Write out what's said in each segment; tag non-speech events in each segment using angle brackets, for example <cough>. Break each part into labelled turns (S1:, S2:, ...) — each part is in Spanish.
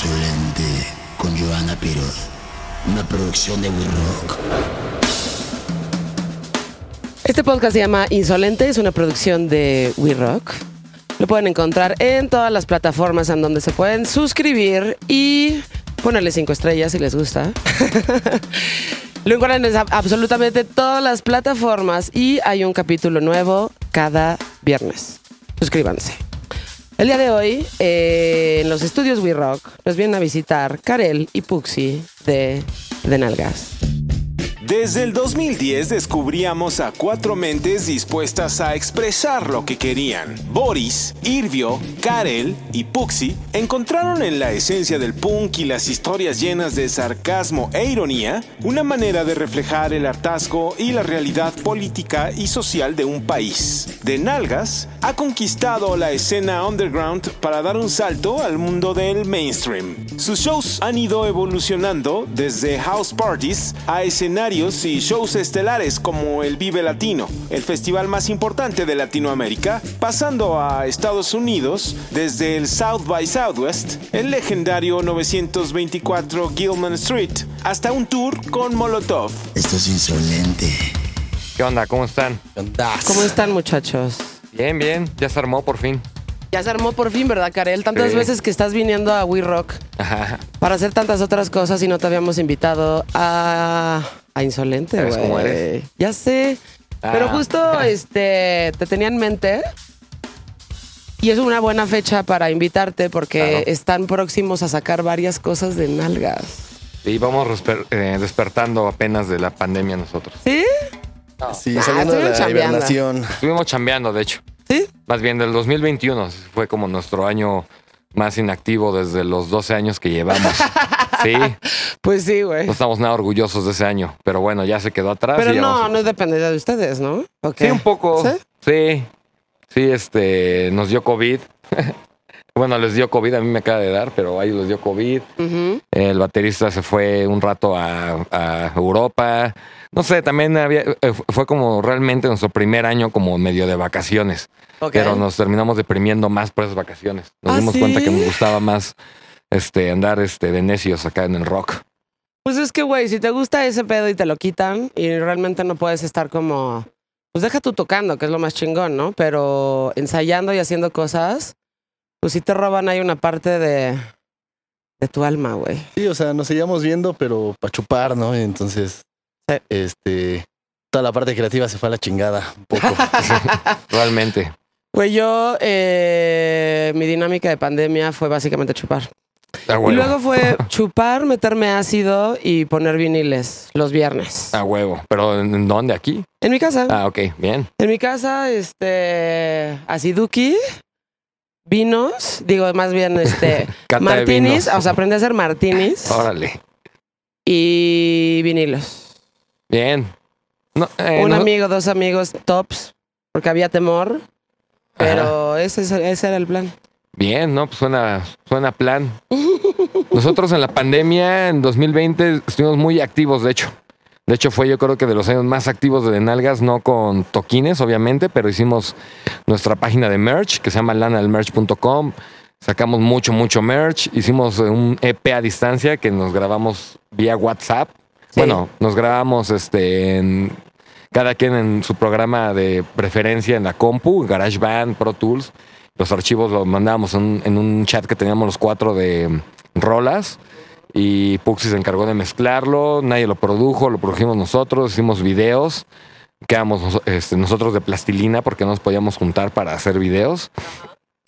S1: Insolente con Joana Piroz. Una producción de We Rock.
S2: Este podcast se llama Insolente, es una producción de We Rock. Lo pueden encontrar en todas las plataformas en donde se pueden suscribir y ponerle cinco estrellas si les gusta. <laughs> Lo encuentran en absolutamente todas las plataformas y hay un capítulo nuevo cada viernes. Suscríbanse. El día de hoy, eh, en los estudios We Rock, nos vienen a visitar Karel y Puxi de, de Nalgas.
S3: Desde el 2010 descubríamos a cuatro mentes dispuestas a expresar lo que querían. Boris, Irvio, Karel y Puxi encontraron en la esencia del punk y las historias llenas de sarcasmo e ironía una manera de reflejar el hartazgo y la realidad política y social de un país. De Nalgas ha conquistado la escena underground para dar un salto al mundo del mainstream. Sus shows han ido evolucionando desde house parties a escenarios y shows estelares como el Vive Latino, el festival más importante de Latinoamérica, pasando a Estados Unidos desde el South by Southwest, el legendario 924 Gilman Street, hasta un tour con Molotov.
S1: Esto es insolente.
S4: ¿Qué onda? ¿Cómo están?
S2: ¿Cómo están, muchachos?
S4: Bien, bien. Ya se armó por fin.
S2: Ya se armó por fin, ¿verdad, Karel? Tantas
S4: Sí.
S2: veces que estás viniendo a We Rock
S4: Ajá.
S2: para hacer tantas otras cosas y no te habíamos invitado a, a Insolente,
S4: ¿Sabes
S2: güey.
S4: cómo eres?
S2: Ya sé. Pero
S4: Ah.
S2: justo <laughs> este te tenía en mente y es una buena fecha para invitarte porque
S4: Claro.
S2: están próximos a sacar varias cosas de nalgas.
S4: Y vamos eh, despertando apenas de la pandemia nosotros.
S2: ¿Sí?
S5: Sí,
S2: Ah,
S5: saliendo de la
S2: chambeando.
S5: hibernación.
S4: Estuvimos chambeando, de hecho.
S2: ¿Sí?
S4: Más bien del 2021 fue como nuestro año más inactivo desde los 12 años que llevamos. <laughs> Sí, no
S2: Pues sí, güey.
S4: estamos nada orgullosos de ese año. Pero bueno, ya se quedó atrás.
S2: Pero
S4: y
S2: no,
S4: vamos-
S2: no es dependencia de ustedes, ¿no?
S4: Sí, un poco.
S2: ¿Sí?
S4: Sí. Sí, este, nos dio COVID. <laughs> bueno, les dio COVID, a mí me acaba de dar, pero a ellos les dio COVID. El baterista se fue un rato a, a Europa. No sé, también había, eh, fue como realmente nuestro primer año como medio de vacaciones. Pero nos terminamos deprimiendo más por esas vacaciones. Nos
S2: ¿Ah,
S4: dimos
S2: sí?
S4: cuenta que nos gustaba más este, andar este, de necios acá en el rock.
S2: Pues es que, güey, si te gusta ese pedo y te lo quitan y realmente no puedes estar como... Pues deja tú tocando, que es lo más chingón, ¿no? Pero ensayando y haciendo cosas, pues sí te roban ahí una parte de, de tu alma, güey.
S5: Sí, o sea, nos seguíamos viendo, pero para chupar, ¿no? Entonces,
S2: Sí.
S5: este, toda la parte creativa se fue a la chingada un poco. <laughs> <laughs>
S4: Realmente.
S2: Güey, yo, eh, mi dinámica de pandemia fue básicamente chupar.
S4: A
S2: Y luego fue chupar, meterme ácido y poner viniles los viernes.
S4: A huevo. ¿Pero en, en dónde? ¿Aquí?
S2: En mi casa.
S4: Ah, ok. Bien.
S2: En mi casa, este, aciduki, vinos, digo más bien, <laughs> este, martinis, o sea, aprendí a hacer martinis
S4: Órale.
S2: y vinilos.
S4: Bien. No, eh,
S2: Un
S4: no-
S2: amigo, dos amigos, tops, porque había temor, pero ese, es- ese era el plan.
S4: Bien, ¿no? Pues suena, suena plan. <laughs> Nosotros en la pandemia, en 2020, estuvimos muy activos, de hecho. De hecho, fue yo creo que de los años más activos de Nalgas, no con toquines, obviamente, pero hicimos nuestra página de merch, que se llama lanalmerch.com. Sacamos mucho, mucho merch. Hicimos eh, un EP a distancia que nos grabamos vía WhatsApp.
S2: Sí.
S4: Bueno, nos grabamos este, en, cada quien en su programa de preferencia en la compu, GarageBand, Pro Tools. Los archivos los mandábamos en, en un chat que teníamos los cuatro de rolas. Y Puxi se encargó de mezclarlo, nadie lo produjo, lo produjimos nosotros, hicimos videos, quedamos este, nosotros de plastilina porque no nos podíamos juntar para hacer videos.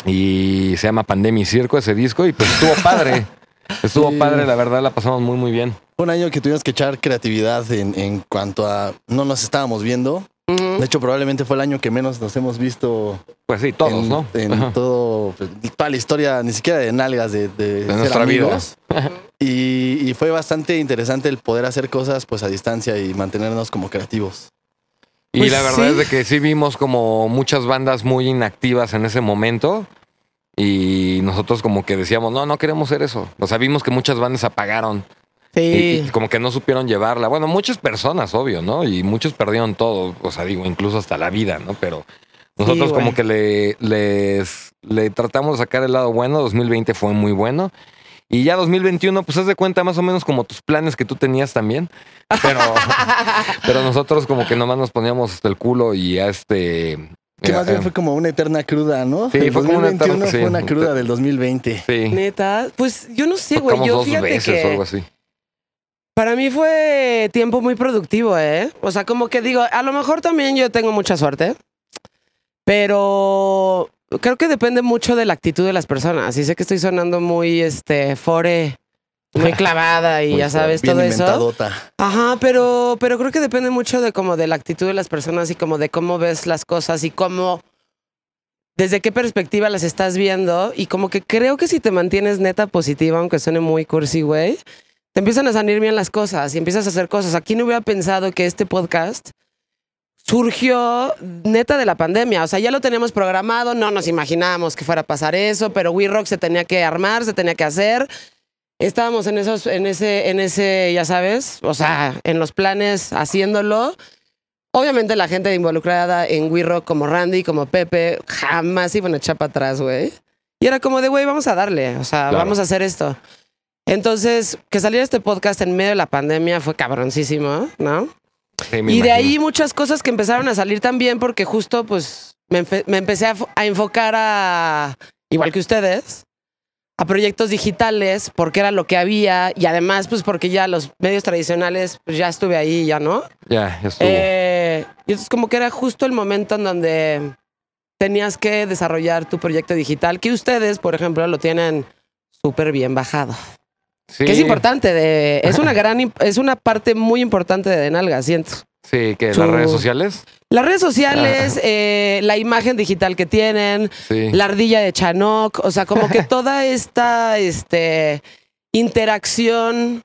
S4: Y se llama Pandemia y Circo ese disco y pues estuvo padre. <laughs> Estuvo
S5: Sí.
S4: padre, la verdad la pasamos muy muy bien.
S5: Fue un año que tuvimos que echar creatividad en, en cuanto a no nos estábamos viendo. De hecho, probablemente fue el año que menos nos hemos visto
S4: Pues sí, todos,
S5: en,
S4: ¿no?
S5: en
S4: Ajá.
S5: todo, pues, toda la historia, ni siquiera de nalgas, de, de, ser
S4: nuestra vida. <laughs>
S5: Y, y fue bastante interesante el poder hacer cosas pues a distancia y mantenernos como creativos.
S4: Y
S2: Pues
S4: la verdad
S2: sí.
S4: es de que sí vimos como muchas bandas muy inactivas en ese momento. Y nosotros como que decíamos, no, no queremos hacer eso. O sea, vimos que muchas bandas apagaron. Y,
S2: Sí.
S4: y como que no supieron llevarla. Bueno, muchas personas, obvio, ¿no? Y muchos perdieron todo. O sea, digo, incluso hasta la vida, ¿no? Pero nosotros
S2: Sí,
S4: como que le, les, le tratamos de sacar el lado bueno. 2020 fue muy bueno. Y ya 2021, pues haz de cuenta más o menos como tus planes que tú tenías también. Pero, <laughs> pero nosotros como que nomás nos poníamos hasta el culo y ya este...
S5: Que
S4: eh,
S5: más bien
S4: eh,
S5: fue como una eterna cruda, ¿no?
S4: Sí,
S5: el
S4: fue como una
S5: 2021
S4: eterna- sí.
S5: fue una cruda del 2020.
S4: Sí,
S2: Neta, pues yo no sé, güey. Yo
S4: dos
S2: fíjate
S4: veces o algo
S2: que
S4: así.
S2: para mí fue tiempo muy productivo, ¿eh? O sea, como que digo, a lo mejor también yo tengo mucha suerte, pero creo que depende mucho de la actitud de las personas. Y sé que estoy sonando muy, este, fore, muy clavada y <laughs>
S4: Muy
S2: ya sabes,
S5: Bien
S2: todo eso. Ajá, pero, pero creo que depende mucho de como de la actitud de las personas y como de cómo ves las cosas y cómo, desde qué perspectiva las estás viendo. Y como que creo que si te mantienes neta positiva, aunque suene muy cursi, güey, te empiezan a salir bien las cosas y empiezas a hacer cosas. Aquí no hubiera pensado que este podcast surgió neta de la pandemia. O sea, ya lo teníamos programado, no nos imaginábamos que fuera a pasar eso, pero We Rock se tenía que armar, se tenía que hacer. Estábamos en esos, en ese, en ese, ya sabes, o sea, en los planes haciéndolo. Obviamente la gente involucrada en We Rock como Randy, como Pepe, jamás iban a echar para atrás, güey. Y era como de, güey, vamos a darle, o sea,
S4: Claro.
S2: vamos a hacer esto. Entonces, que saliera este podcast en medio de la pandemia fue cabroncísimo, ¿no?
S4: Sí,
S2: Y de ahí muchas cosas que empezaron a salir también porque justo pues me, empe- me empecé a, fo- a enfocar a, igual que ustedes, a proyectos digitales porque era lo que había y además pues porque ya los medios tradicionales pues ya estuve ahí, ya no.
S4: Ya, ya estuvo.
S2: Eh, y entonces como que era justo el momento en donde tenías que desarrollar tu proyecto digital que ustedes, por ejemplo, lo tienen súper bien bajado.
S4: Sí,
S2: Que es importante, de, es una gran, es una parte muy importante de Denalga, siento.
S4: Sí, que las redes sociales.
S2: Las redes sociales, eh, la imagen digital que tienen,
S4: Sí.
S2: la ardilla de Chanok, o sea, como que <laughs> toda esta este, interacción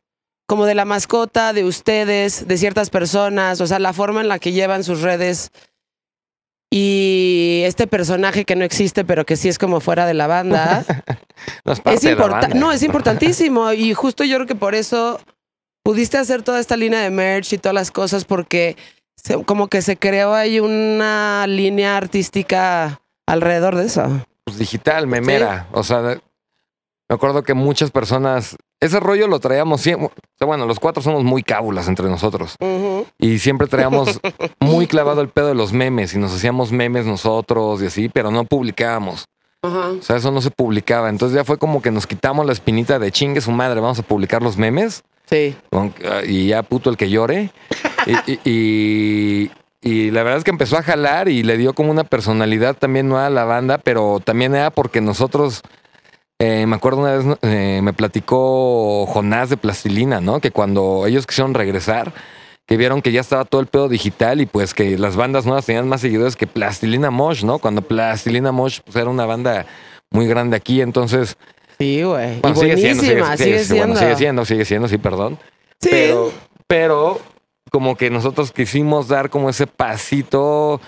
S2: como de la mascota, de ustedes, de ciertas personas, o sea, la forma en la que llevan sus redes y este personaje que no existe, pero que sí es como fuera de la banda. <laughs>
S4: No, es
S2: importante. No, es importantísimo. Y justo yo creo que por eso pudiste hacer toda esta línea de merch y todas las cosas, porque se- como que se creó ahí una línea artística alrededor de eso.
S4: Pues digital, memera. O sea, me acuerdo que muchas personas. Ese rollo lo traíamos siempre. Bueno, los cuatro somos muy cábulas entre nosotros. Y siempre traíamos <laughs> muy clavado el pedo de los memes. Y nos hacíamos memes nosotros y así, pero no publicábamos.
S2: Ajá.
S4: O sea, eso no se publicaba. Entonces ya fue como que nos quitamos la espinita de chingue su madre, vamos a publicar los memes.
S2: Sí.
S4: Y ya puto el que llore. Y, y- y- y la verdad es que empezó a jalar y le dio como una personalidad también nueva a la banda, pero también era porque nosotros, eh, me acuerdo una vez, eh, me platicó Jonás de Plastilina, ¿no? Que cuando ellos quisieron regresar, que vieron que ya estaba todo el pedo digital y pues que las bandas nuevas tenían más seguidores que Plastilina Mosh, ¿no? Cuando Plastilina Mosh pues, era una banda muy grande aquí, entonces...
S2: Sí, güey.
S4: Bueno, sigue siendo,
S2: buenísima, sigue,
S4: sí, bueno,
S2: siendo.
S4: sigue siendo, sigue siendo, sí, perdón.
S2: Sí.
S4: Pero, pero como que nosotros quisimos dar como ese pasito.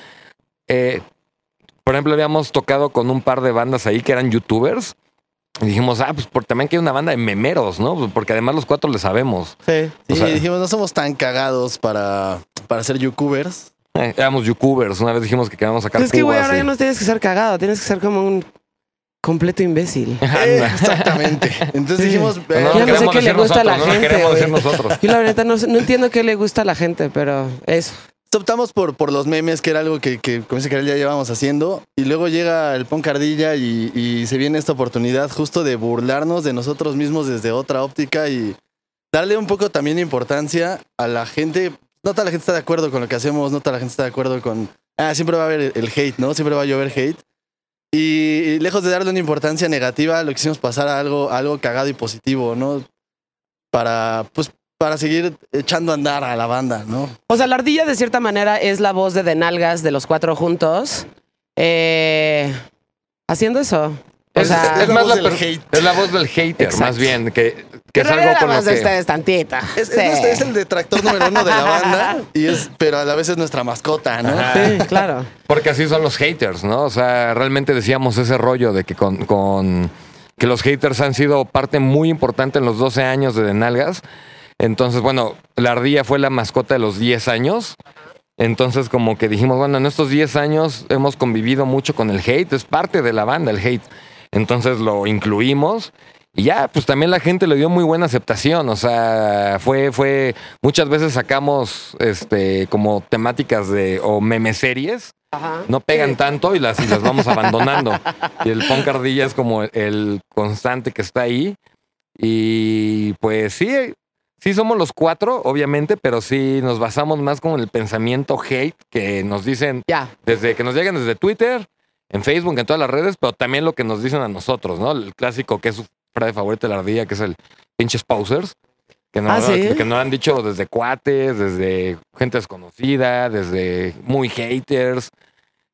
S4: eh, por ejemplo, habíamos tocado con un par de bandas ahí que eran youtubers. Y dijimos, ah, pues por, también que hay una banda de memeros, ¿no? Pues Porque además los cuatro le sabemos.
S2: Sí.
S4: O sea-
S5: dijimos, no somos tan cagados para, para ser youtubers.
S4: Eh, éramos youtubers. Una vez dijimos que queríamos sacar
S2: Pues es que, güey, ahora
S4: y-
S2: ya no tienes que ser cagado, tienes que ser como un completo imbécil. <laughs>
S5: Eh, exactamente. Entonces <laughs>
S2: Sí.
S5: dijimos,
S4: Pero
S5: eh,
S2: Ya no sé
S4: queremos
S2: qué le gusta a la
S4: nosotros, no
S2: gente,
S4: queremos decir nosotros.
S2: Yo la verdad no, sé- no entiendo qué le gusta a la gente, pero eso.
S5: Optamos por, por los memes, que era algo que, que como dice Karel, ya llevamos haciendo. Y luego llega el Punk Ardilla y, y se viene esta oportunidad justo de burlarnos de nosotros mismos desde otra óptica y darle un poco también importancia a la gente. No toda la gente está de acuerdo con lo que hacemos, no toda la gente está de acuerdo con... Ah, siempre va a haber el hate, ¿no? Siempre va a llover hate. Y, y lejos de darle una importancia negativa, lo quisimos pasar a algo, a algo cagado y positivo, ¿no? Para, pues, para seguir echando a andar a la banda, ¿no?
S2: O sea, la ardilla de cierta manera es la voz de Denalgas de los cuatro juntos. eh, haciendo eso. O
S4: Es,
S2: sea,
S4: es
S5: la
S4: más
S5: voz
S4: la,
S5: del
S4: per-
S5: hate.
S4: es la voz del hater,
S2: Exacto.
S4: más bien, que, que es algo con
S2: la
S4: lo
S2: voz de
S4: que...
S2: ustedes tantita.
S5: Es,
S2: Sí.
S5: es nuestro- es el detractor número uno de la banda, y es, pero a la vez es nuestra mascota, ¿no?
S4: Ajá.
S2: Sí, claro.
S4: Porque así son los haters, ¿no? O sea, realmente decíamos ese rollo de que con, con- que los haters han sido parte muy importante en los 12 años de Denalgas. Entonces, bueno, la ardilla fue la mascota de los 10 años. Entonces, como que dijimos, bueno, en estos 10 años hemos convivido mucho con el hate, es parte de la banda el hate. Entonces lo incluimos Y ya, pues también la gente le dio muy buena aceptación. O sea, fue, fue, muchas veces sacamos este como temáticas de o meme series.
S2: Ajá.
S4: No pegan tanto y las, y las vamos abandonando. <laughs> Y el punk ardilla es como el constante que está ahí. Y pues sí, sí somos los cuatro, obviamente, pero sí nos basamos más con el pensamiento hate que nos dicen
S2: Ya.
S4: desde que nos llegan desde Twitter, en Facebook, en todas las redes, pero también lo que nos dicen a nosotros, ¿no? El clásico que es su frase favorita de la ardilla, que es el pinches posers. Que no,
S2: Ah, ¿sí?
S4: que nos han dicho desde cuates, desde gente desconocida, desde muy haters.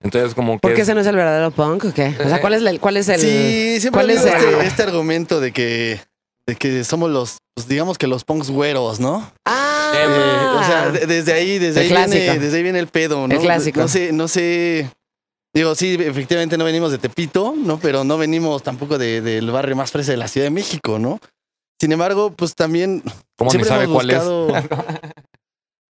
S4: Entonces, como que.
S2: ¿Por qué
S4: es-
S2: ese no es el verdadero punk o qué? O sea, ¿cuál es, el, cuál es el.
S5: sí, siempre
S2: ¿cuál es
S5: habido
S2: el-
S5: este, este argumento de que, de que somos los, pues, digamos que los punks güeros, ¿no?
S2: Ah,
S5: Eh, o sea, de- desde ahí, desde
S2: El
S5: ahí, viene,
S2: clásico.
S5: desde ahí viene el pedo, ¿no?
S2: El clásico.
S5: No sé, no sé. Digo, sí, efectivamente no venimos de Tepito, ¿no? Pero no venimos tampoco de- del barrio más fresa de la Ciudad de México, ¿no? Sin embargo, pues también.
S4: ¿Cómo ni
S5: siempre
S4: sabe
S5: hemos
S4: cuál es?
S5: buscado- <laughs>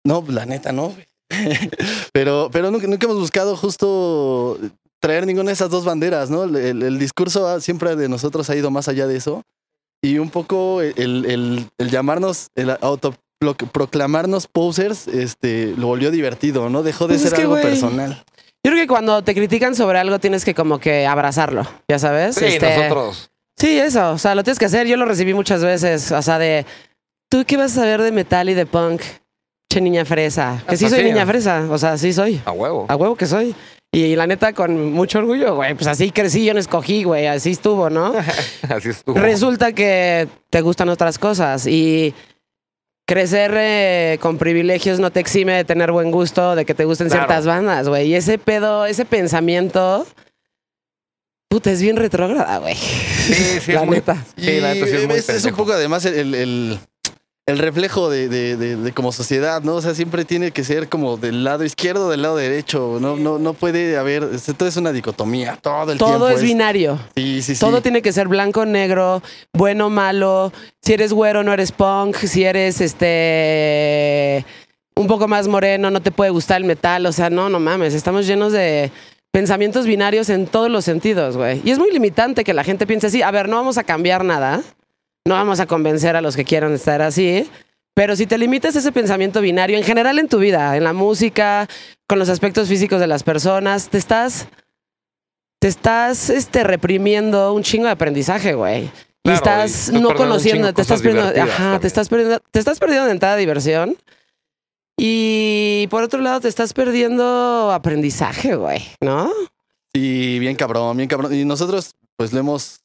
S5: No, la neta, no. <laughs> pero, pero nunca, nunca hemos buscado justo traer ninguna de esas dos banderas, ¿no? El, el- el discurso ha- siempre de nosotros ha ido más allá de eso. Y un poco el, el- el llamarnos, el autoproclamarnos posers, este, lo volvió divertido, ¿no? Dejó de
S2: Pues es
S5: ser
S2: que,
S5: algo personal.
S2: Yo creo que cuando te critican sobre algo tienes que como que abrazarlo, ya sabes.
S4: Sí,
S2: Este,
S4: nosotros.
S2: Sí, eso, o sea, lo tienes que hacer. Yo lo recibí muchas veces, o sea, de, ¿tú qué vas a saber de metal y de punk? Che, niña fresa. Que sí soy niña fresa, o sea, sí soy.
S4: A huevo.
S2: A huevo que soy. Y la neta, con mucho orgullo, güey, pues así crecí, yo no escogí, güey, así estuvo, ¿no? <laughs>
S4: Así estuvo.
S2: Resulta que te gustan otras cosas y crecer eh, con privilegios no te exime de tener buen gusto, de que te gusten
S4: Claro.
S2: ciertas bandas, güey. Y ese pedo, ese pensamiento, puta, es bien retrógrada, güey.
S4: Sí, sí, <laughs>
S2: la
S4: es muy-
S2: neta.
S4: Sí, la neta sí es muy
S5: es, es un poco además el, el- el reflejo de, de- de- de como sociedad, ¿no? O sea, siempre tiene que ser como del lado izquierdo, del lado derecho. No, no, no puede haber. Todo es una dicotomía, todo el tiempo.
S2: Todo es binario.
S5: Sí, sí, sí.
S2: Todo tiene que ser blanco, negro, bueno, malo. Si eres güero, no eres punk. Si eres este un poco más moreno, no te puede gustar el metal. O sea, no, no mames. Estamos llenos de pensamientos binarios en todos los sentidos, güey. Y es muy limitante que la gente piense así. A ver, no vamos a cambiar nada. No vamos a convencer a los que quieran estar así. Pero si te limitas a ese pensamiento binario, en general en tu vida, en la música, con los aspectos físicos de las personas, te estás te estás este, reprimiendo un chingo de aprendizaje, güey. Y
S4: Claro, y
S2: estás no conociendo, te estás perdiendo, ajá,
S4: también.
S2: te estás perdiendo, te estás perdiendo de entrada diversión. Y por otro lado, te estás perdiendo aprendizaje, güey, ¿no?
S5: Sí, bien cabrón, bien cabrón. Y nosotros, pues lo hemos,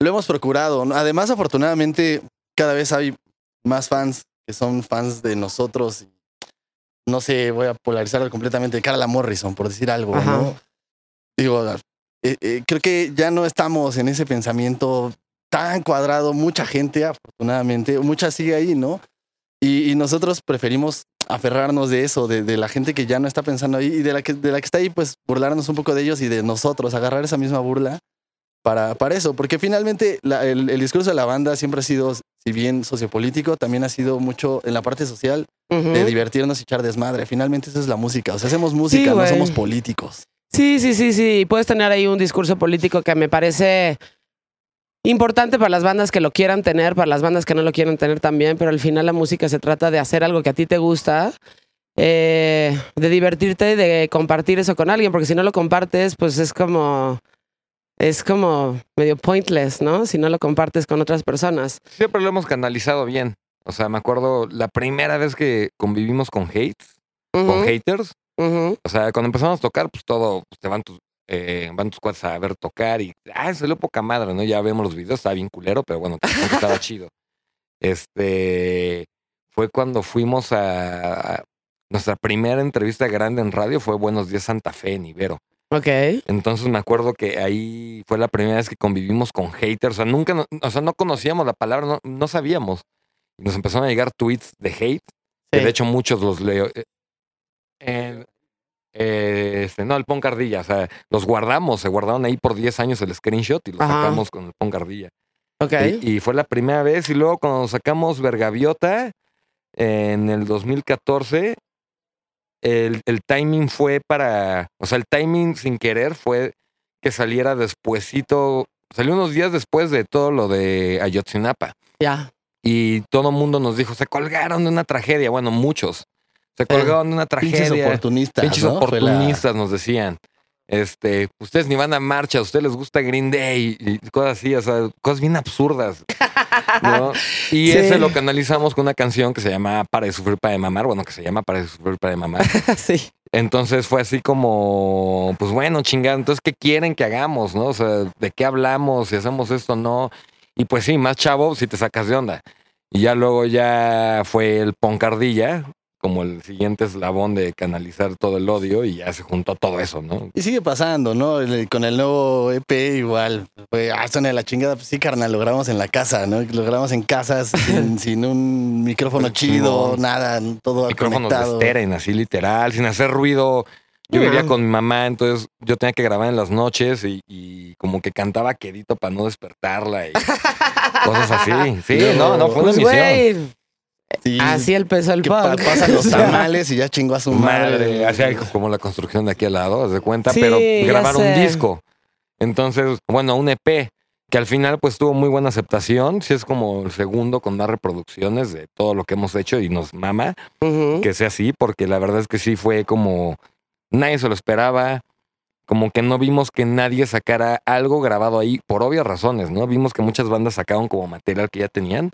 S5: lo hemos procurado. Además, afortunadamente, cada vez hay más fans que son fans de nosotros. No sé, voy a polarizarlo completamente. Carla Morrison, por decir algo,
S2: Ajá.
S5: ¿no? Digo, eh, eh, creo que ya no estamos en ese pensamiento tan cuadrado. Mucha gente, afortunadamente, mucha sigue ahí, ¿no? Y, y nosotros preferimos aferrarnos de eso, de, de la gente que ya no está pensando ahí y de la que, de la que está ahí, pues burlarnos un poco de ellos y de nosotros, agarrar esa misma burla para, para eso, porque finalmente la- el, el discurso de la banda siempre ha sido, si bien sociopolítico, también ha sido mucho en la parte social de divertirnos y echar desmadre. Finalmente eso es la música, o sea, hacemos música, no somos políticos.
S2: Sí, sí, sí, sí. Puedes tener ahí un discurso político que me parece importante para las bandas que lo quieran tener, para las bandas que no lo quieran tener también, pero al final la música se trata de hacer algo que a ti te gusta, eh, de divertirte, de compartir eso con alguien, porque si no lo compartes, pues es como... Es como medio pointless, ¿no? Si no lo compartes con otras personas.
S4: Siempre lo hemos canalizado bien. O sea, me acuerdo la primera vez que convivimos con hates, con haters. O sea, cuando empezamos a tocar, pues todo, pues, te van tus, eh, van tus cuates a ver tocar y, ah, salió poca madre, ¿no? Ya vemos los videos, está bien culero, pero bueno, estaba <laughs> chido. Este, fue cuando fuimos a, a- nuestra primera entrevista grande en radio fue Buenos Días Santa Fe en Ibero.
S2: Ok.
S4: Entonces me acuerdo que ahí fue la primera vez que convivimos con haters. O sea, nunca, no- o sea, no conocíamos la palabra, no, no sabíamos. Y nos empezaron a llegar tweets de hate, que de hecho muchos los leo. eh, eh, este, no, el Pon Cardilla, o sea, los guardamos, se guardaron ahí por 10 años el screenshot y los
S2: Ajá.
S4: sacamos con el Pon Cardilla.
S2: Ok.
S4: Y, y fue la primera vez. Y luego cuando sacamos Vergaviota en el 2014, el, el timing fue para. O sea, el timing sin querer fue que saliera despuesito salió unos días después de todo lo de Ayotzinapa.
S2: Ya.
S4: Y todo el mundo nos dijo, se colgaron de una tragedia. Bueno, muchos. Se colgaron de una
S5: Pinches
S4: tragedia.
S5: oportunistas.
S4: Pinches
S5: ¿no? Fue la-
S4: oportunistas nos decían. Este, ustedes ni van a marcha, a ustedes les gusta Green Day y cosas así, o sea, cosas bien absurdas. ¿no? <laughs> Y
S2: Sí.
S4: ese lo canalizamos con una canción que se llama Para de sufrir, para de mamar. Bueno, que se llama Para de sufrir, para de mamar. <laughs>
S2: sí.
S4: Entonces fue así como, pues bueno, chingada, entonces, ¿qué quieren que hagamos, no? O sea, ¿de qué hablamos? Si hacemos esto, no. Y pues sí, más chavo, si te sacas de onda. Y ya luego ya fue el Poncardilla, como el siguiente eslabón de canalizar todo el odio y ya se juntó todo eso, ¿no?
S5: Y sigue pasando, ¿no? Con el nuevo EP igual. Fue, ah, suena de la chingada. Pues sí, carnal, lo grabamos en la casa, ¿no? Lo grabamos en casas <laughs> sin, sin un micrófono chido,
S4: Chingón.
S5: nada, todo
S4: Micrófonos de
S5: conectado.
S4: esteren, así literal, sin hacer ruido. Yo vivía con mi mamá, entonces yo tenía que grabar en las noches y, y como que cantaba quedito para no despertarla y <laughs> cosas así. Sí, no, no, fue una
S2: Pues,
S4: misión.
S2: güey,
S5: Sí,
S2: así empezó el
S5: que
S2: punk.
S5: pasan los <laughs> tamales y ya chingó a su madre.
S4: Madre, hacía como la construcción de aquí al lado, haz de cuenta,
S2: Sí,
S4: pero grabar un disco. Entonces, bueno, un EP que al final pues tuvo muy buena aceptación, sí es como el segundo con más reproducciones de todo lo que hemos hecho y nos mama que sea así, porque la verdad es que sí fue como nadie se lo esperaba, como que no vimos que nadie sacara algo grabado ahí por obvias razones, ¿no? Vimos que muchas bandas sacaron como material que ya tenían,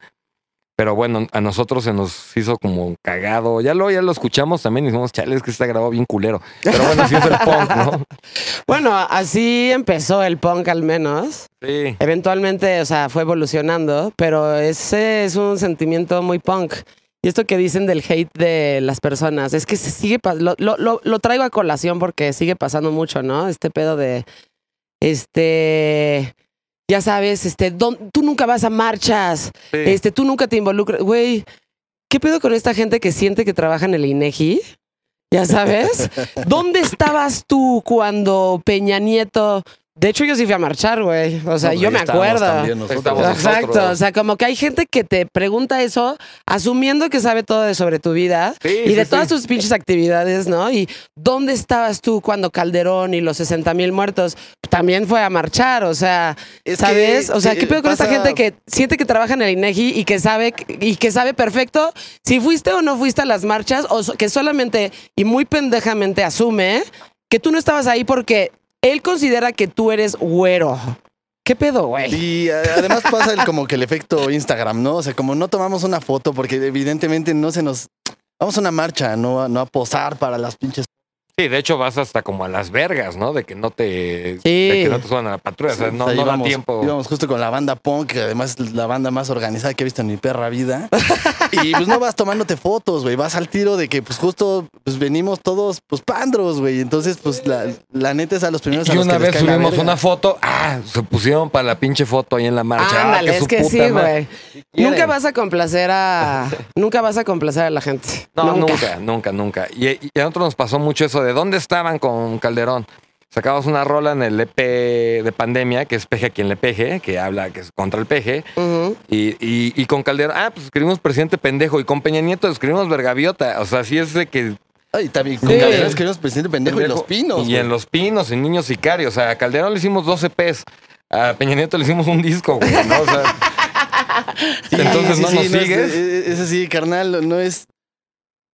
S4: pero bueno, a nosotros se nos hizo como cagado. Ya lo, ya lo escuchamos también y dijimos, chale, es que está grabado bien culero. Pero bueno, sí es el punk, ¿no? <laughs>
S2: Bueno, así empezó el punk al menos.
S4: Sí.
S2: Eventualmente, o sea, fue evolucionando, pero ese es un sentimiento muy punk. Y esto que dicen del hate de las personas, es que se sigue, lo, lo, lo traigo a colación porque sigue pasando mucho, ¿no? Este pedo de, este, ya sabes, este, don- tú nunca vas a marchas,
S4: sí.
S2: este, tú nunca te involucras, güey, ¿qué pedo con esta gente que siente que trabaja en el INEGI? Ya sabes, <laughs> ¿dónde estabas tú cuando Peña Nieto... De hecho, yo sí fui a marchar, güey. O sea,
S5: No,
S2: yo me acuerdo.
S5: también nosotros.
S4: Estábamos
S2: Exacto,
S4: nosotros.
S2: o sea, como que hay gente que te pregunta eso asumiendo que sabe todo de sobre tu vida
S4: Sí,
S2: y de todas
S4: sí.
S2: tus pinches actividades, ¿no? Y ¿dónde estabas tú cuando Calderón y los 60 mil muertos también fue a marchar? O sea,
S5: Es que,
S2: ¿sabes? O sea, ¿qué pedo con esta gente que siente que trabaja en el INEGI y que sabe y que sabe perfecto si fuiste o no fuiste a las marchas o que solamente y muy pendejamente asume que tú no estabas ahí porque él considera que tú eres güero? ¿Qué pedo, güey?
S5: Y a- además pasa el, como que el efecto Instagram, ¿no? O sea, como no tomamos una foto porque evidentemente no se nos... Vamos a una marcha, no no a posar para las pinches...
S4: Sí, de hecho vas hasta como a las vergas, ¿no? De que no te,
S2: Sí.
S4: de que no te suban a la patrulla, o sea, no,
S5: O sea,
S4: no da tiempo.
S5: Íbamos justo con la banda punk, que además es la banda más organizada que he visto en mi perra vida. y pues no vas tomándote fotos, güey. Vas al tiro de que pues justo pues venimos todos pues pandros, güey. Entonces pues la, la neta es a los primeros a
S4: Y
S5: los
S4: una
S5: que
S4: vez subimos una foto, ah, se pusieron para la pinche foto ahí en la marcha. ah, que
S2: es
S4: su
S2: que
S4: puta
S2: sí, güey. Nunca vas a complacer a. nunca vas a complacer a la gente.
S4: No, nunca, nunca, nunca. Y, y a nosotros nos pasó mucho eso de dónde estaban con Calderón. Sacamos una rola en el EP de pandemia, que es Peje a quien le peje, que habla que es contra el peje. Y, y, y con Calderón, ah, pues escribimos presidente pendejo. Y con Peña Nieto escribimos vergaviota. O sea, sí es de que.
S5: Ay, también con
S2: Sí.
S5: Calderón escribimos presidente pendejo, y los pinos.
S4: Y en los pinos, en niños sicarios. O sea, a Calderón le hicimos 12 EPs. A Peña Nieto le hicimos un disco, güey, ¿no? O sea, <laughs>
S5: Sí,
S4: entonces
S5: sí,
S4: no nos
S5: es-
S4: sigues.
S5: Es, es así, carnal, no es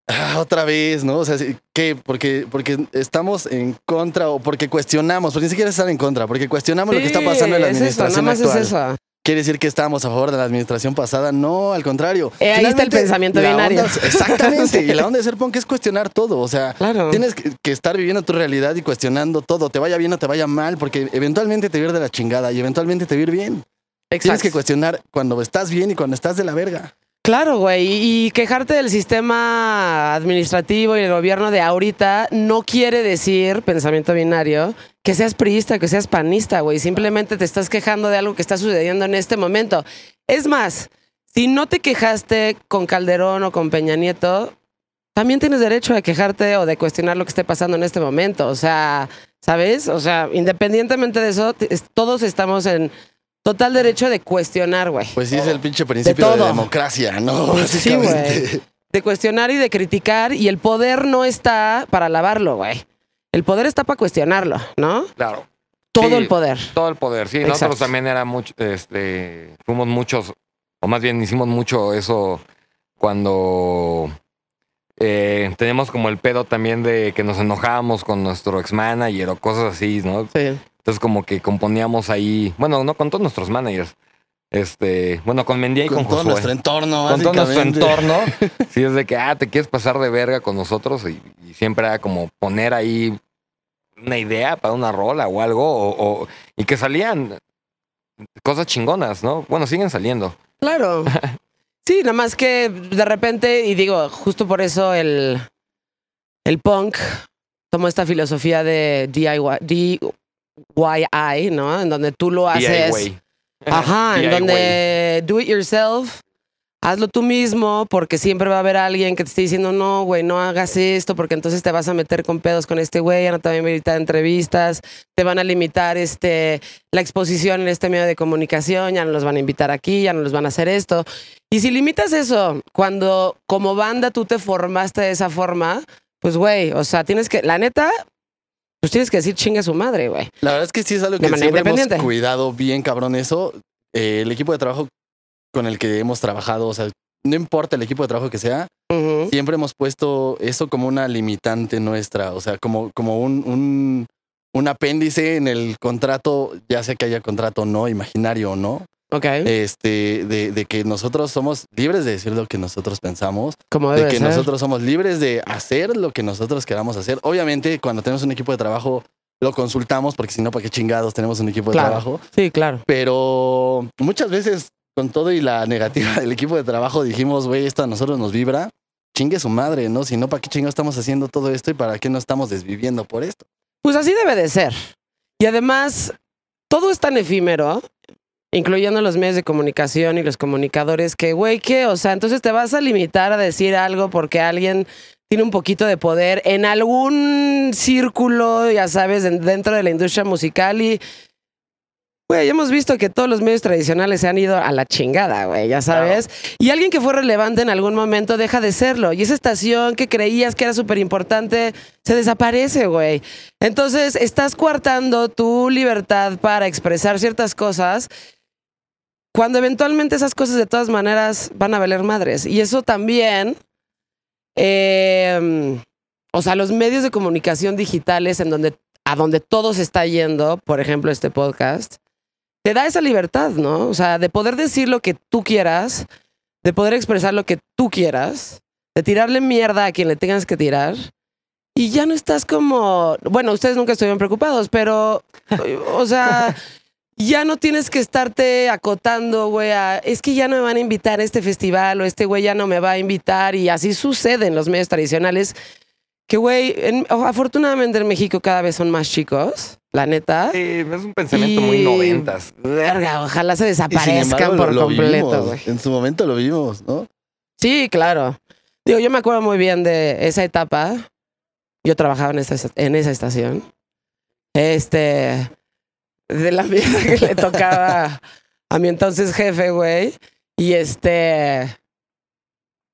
S5: ah, otra vez, ¿no? O sea, ¿qué? Porque, porque estamos en contra o porque cuestionamos, porque ni siquiera estar en contra, porque cuestionamos lo que está pasando en la
S2: eso,
S5: administración
S2: nada más
S5: actual.
S2: es eso.
S5: ¿Quiere decir que estábamos a favor de la administración pasada? No, al contrario.
S2: Eh, ahí está el pensamiento binario.
S5: onda- exactamente. Y la onda de ser punk es cuestionar todo. O sea,
S2: Claro.
S5: tienes que, que estar viviendo tu realidad y cuestionando todo. Te vaya bien o te vaya mal, porque eventualmente te va a ir de la chingada y eventualmente te va a ir bien. Tienes
S2: Exacto.
S5: que cuestionar cuando estás bien y cuando estás de la verga.
S2: Claro, güey. Y, quejarte del sistema administrativo y el gobierno de ahorita no quiere decir, pensamiento binario, que seas priista, que seas panista, güey. Simplemente te estás quejando de algo que está sucediendo en este momento. Es más, si no te quejaste con Calderón o con Peña Nieto, también tienes derecho a quejarte o de cuestionar lo que esté pasando en este momento. O sea, ¿sabes? O sea, independientemente de eso, todos estamos en total derecho de cuestionar, güey.
S5: Pues sí, es el pinche principio de,
S2: todo.
S5: democracia, ¿no?
S2: Sí, güey. De cuestionar y de criticar y el poder no está para alabarlo, güey. El poder está para cuestionarlo, ¿no?
S4: Claro.
S2: todo
S4: Sí.
S2: el poder.
S4: Todo el poder, sí. Nosotros también era mucho, este, fuimos muchos, o más bien hicimos mucho eso cuando eh, teníamos como el pedo también de que nos enojábamos con nuestro ex manager o cosas así, ¿no?
S2: Sí.
S4: Entonces como que componíamos ahí, bueno, no con todos nuestros managers, este, bueno, con Mendía y
S5: Con,
S4: con,
S5: todo
S4: Josué.
S5: nuestro entorno,
S4: con todo nuestro entorno. <laughs> sí, es de que, ah, te quieres pasar de verga con nosotros y, y siempre era como poner ahí una idea para una rola o algo, o, o- y que salían cosas chingonas, ¿no? Bueno, siguen saliendo.
S2: Claro. <laughs> Sí, nada más que de repente, y digo, justo por eso el, el punk tomó esta filosofía de DIY, DIY, ¿no? En donde tú lo haces.
S4: DIY. <laughs>
S2: Ajá, en donde do it yourself, hazlo tú mismo, porque siempre va a haber alguien que te esté diciendo, no, güey, no hagas esto, porque entonces te vas a meter con pedos con este güey, ya no te van a invitar a entrevistas, te van a limitar este, la exposición en este medio de comunicación, ya no los van a invitar aquí, ya no los van a hacer esto. Y si limitas eso, cuando como banda tú te formaste de esa forma, pues, güey, o sea, tienes que, la neta, pues tienes que decir chingue a su madre, güey.
S5: La verdad es que sí es algo que siempre hemos cuidado bien, cabrón, eso. Eh, el equipo de trabajo con el que hemos trabajado, o sea, no importa el equipo de trabajo que sea, siempre hemos puesto eso como una limitante nuestra, o sea, como, como un, un, un apéndice en el contrato, ya sea que haya contrato o no, imaginario o no,
S2: Ok,
S5: este, de, de que nosotros somos libres de decir lo que nosotros pensamos,
S2: como
S5: de que
S2: ser.
S5: nosotros somos libres de hacer lo que nosotros queramos hacer. Obviamente, cuando tenemos un equipo de trabajo, lo consultamos, porque si no, ¿para qué chingados tenemos un equipo de trabajo?
S2: Sí, claro.
S5: Pero muchas veces, con todo y la <laughs> negativa del equipo de trabajo, dijimos, güey, esto a nosotros nos vibra. Chingue su madre, ¿no? Si no, ¿para qué chingados estamos haciendo todo esto y para qué nos estamos desviviendo por esto?
S2: Pues así debe de ser. Y además, todo es tan efímero, incluyendo los medios de comunicación y los comunicadores, que, güey, ¿qué? O sea, entonces te vas a limitar a decir algo porque alguien tiene un poquito de poder en algún círculo, ya sabes, en- dentro de la industria musical y... Güey, ya hemos visto que todos los medios tradicionales se han ido a la chingada, güey, ya sabes. Y alguien que fue relevante en algún momento deja de serlo. Y esa estación que creías que era súper importante se desaparece, güey. Entonces, estás coartando tu libertad para expresar ciertas cosas cuando eventualmente esas cosas de todas maneras van a valer madres. Y eso también, eh, o sea, los medios de comunicación digitales en donde, a donde todo se está yendo, por ejemplo, este podcast, te da esa libertad, ¿no? O sea, de poder decir lo que tú quieras, de poder expresar lo que tú quieras, de tirarle mierda a quien le tengas que tirar. Y ya no estás como, bueno, ustedes nunca estuvieron preocupados, pero, o sea, <laughs> ya no tienes que estarte acotando, güey, a, es que ya no me van a invitar a este festival o este güey ya no me va a invitar y así sucede en los medios tradicionales. Que, güey, en- o- afortunadamente en México cada vez son más chicos, la neta.
S4: Sí, es un pensamiento
S2: Y-
S4: muy noventas.
S2: Verga, ojalá se desaparezcan
S5: embargo,
S2: por
S5: lo- lo
S2: completo, güey.
S5: En su momento lo vimos, ¿no?
S2: Sí, claro. Digo, yo me acuerdo muy bien de esa etapa. Yo trabajaba en, esta, en esa estación. Este. De la mierda que le tocaba a mi entonces jefe, güey. Y este.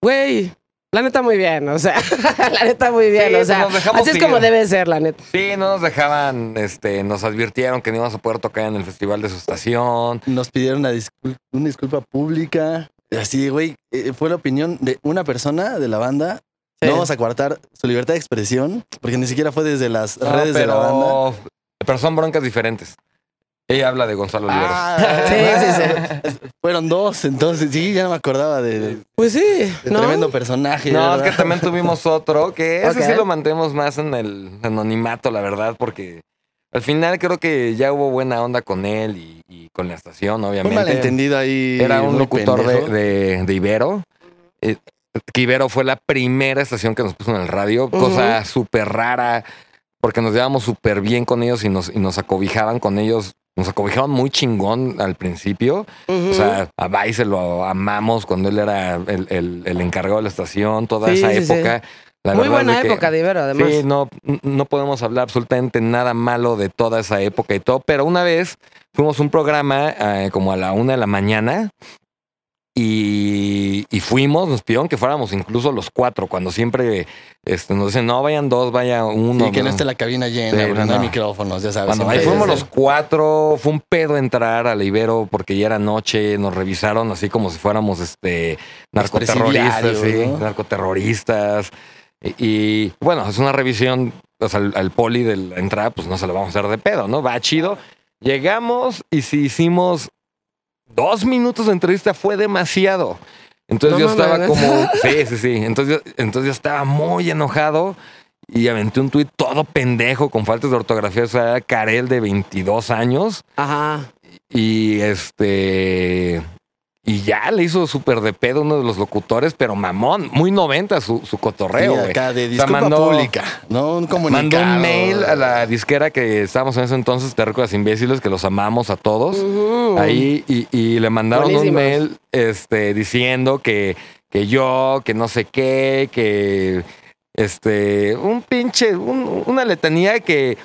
S2: Güey. La neta, muy bien. O sea, <laughs> la neta, muy bien.
S4: Sí,
S2: o sea, así es
S4: ir.
S2: como debe ser, la neta.
S4: Sí, no nos dejaban, este, nos advirtieron que no íbamos a poder tocar en el festival de su estación.
S5: Nos pidieron una, discul- una disculpa pública. Así, güey, eh, fue la opinión de una persona de la banda.
S2: Sí.
S5: No vamos a coartar su libertad de expresión, porque ni siquiera fue desde las
S4: No,
S5: redes de la banda.
S4: pero son broncas diferentes. Ella habla de Gonzalo Oliveros.
S5: Ah,
S2: Sí, sí, <laughs>
S5: Fueron dos, entonces sí, ya no me acordaba de,
S2: Pues sí.
S5: de
S2: ¿no?
S5: tremendo personaje.
S4: No,
S5: ¿verdad?
S4: es que también tuvimos otro, que ese sí lo mantenemos más en el anonimato, la verdad, porque al final creo que ya hubo buena onda con él y, y con la estación,
S5: un
S4: obviamente.
S5: malentendido ahí.
S4: Era un locutor de,
S5: pendejo.
S4: de- de Ibero. Eh, que Ibero fue la primera estación que nos puso en el radio, cosa súper rara, porque nos llevábamos súper bien con ellos y nos, y nos acobijaban con ellos. Nos acobijaban muy chingón al principio. O sea, a Vai se lo amamos cuando él era el, el- el encargado de la estación, toda
S2: Sí,
S4: esa
S2: sí, sí.
S4: época. La
S2: muy buena
S4: que-
S2: época de Ibero, además.
S4: Sí, no, no podemos hablar absolutamente nada malo de toda esa época y todo, pero una vez fuimos un programa eh, como a la una de la mañana Y, y fuimos, nos pidieron que fuéramos incluso los cuatro, cuando siempre este, nos dicen, no, vayan dos, vaya uno.
S5: Y que no esté la cabina llena,
S4: Sí,
S5: no,
S4: no.
S5: hay micrófonos, ya sabes.
S4: Cuando ahí fuimos los cuatro, fue un pedo entrar al Ibero porque ya era noche, nos revisaron así como si fuéramos este narcoterroristas, sí, narcoterroristas. Y, y, bueno, es una revisión, o sea, al, al poli de la entrada, pues no se lo vamos a hacer de pedo, ¿no? Va chido. Llegamos y si hicimos dos minutos de entrevista fue demasiado. Entonces
S2: No
S4: yo estaba como, <laughs> sí, sí, sí. Entonces, yo- entonces yo estaba muy enojado y aventé un tuit todo pendejo con faltas de ortografía. O sea, era Karel de 22 años
S2: Ajá.
S4: y este. Y ya le hizo súper de pedo uno de los locutores, pero mamón, muy 90 su, su cotorreo,
S5: Sí, acá de
S4: O sea,
S5: disculpa
S4: mandó-
S5: pública, ¿no? Un comunicado.
S4: Mandó un mail a la disquera que estábamos en ese entonces, Te Recuerdas Imbéciles, que los amamos a todos. Ahí y, y le mandaron un mail este, diciendo que, que yo, que no sé qué, que este, un pinche, un- una letanía que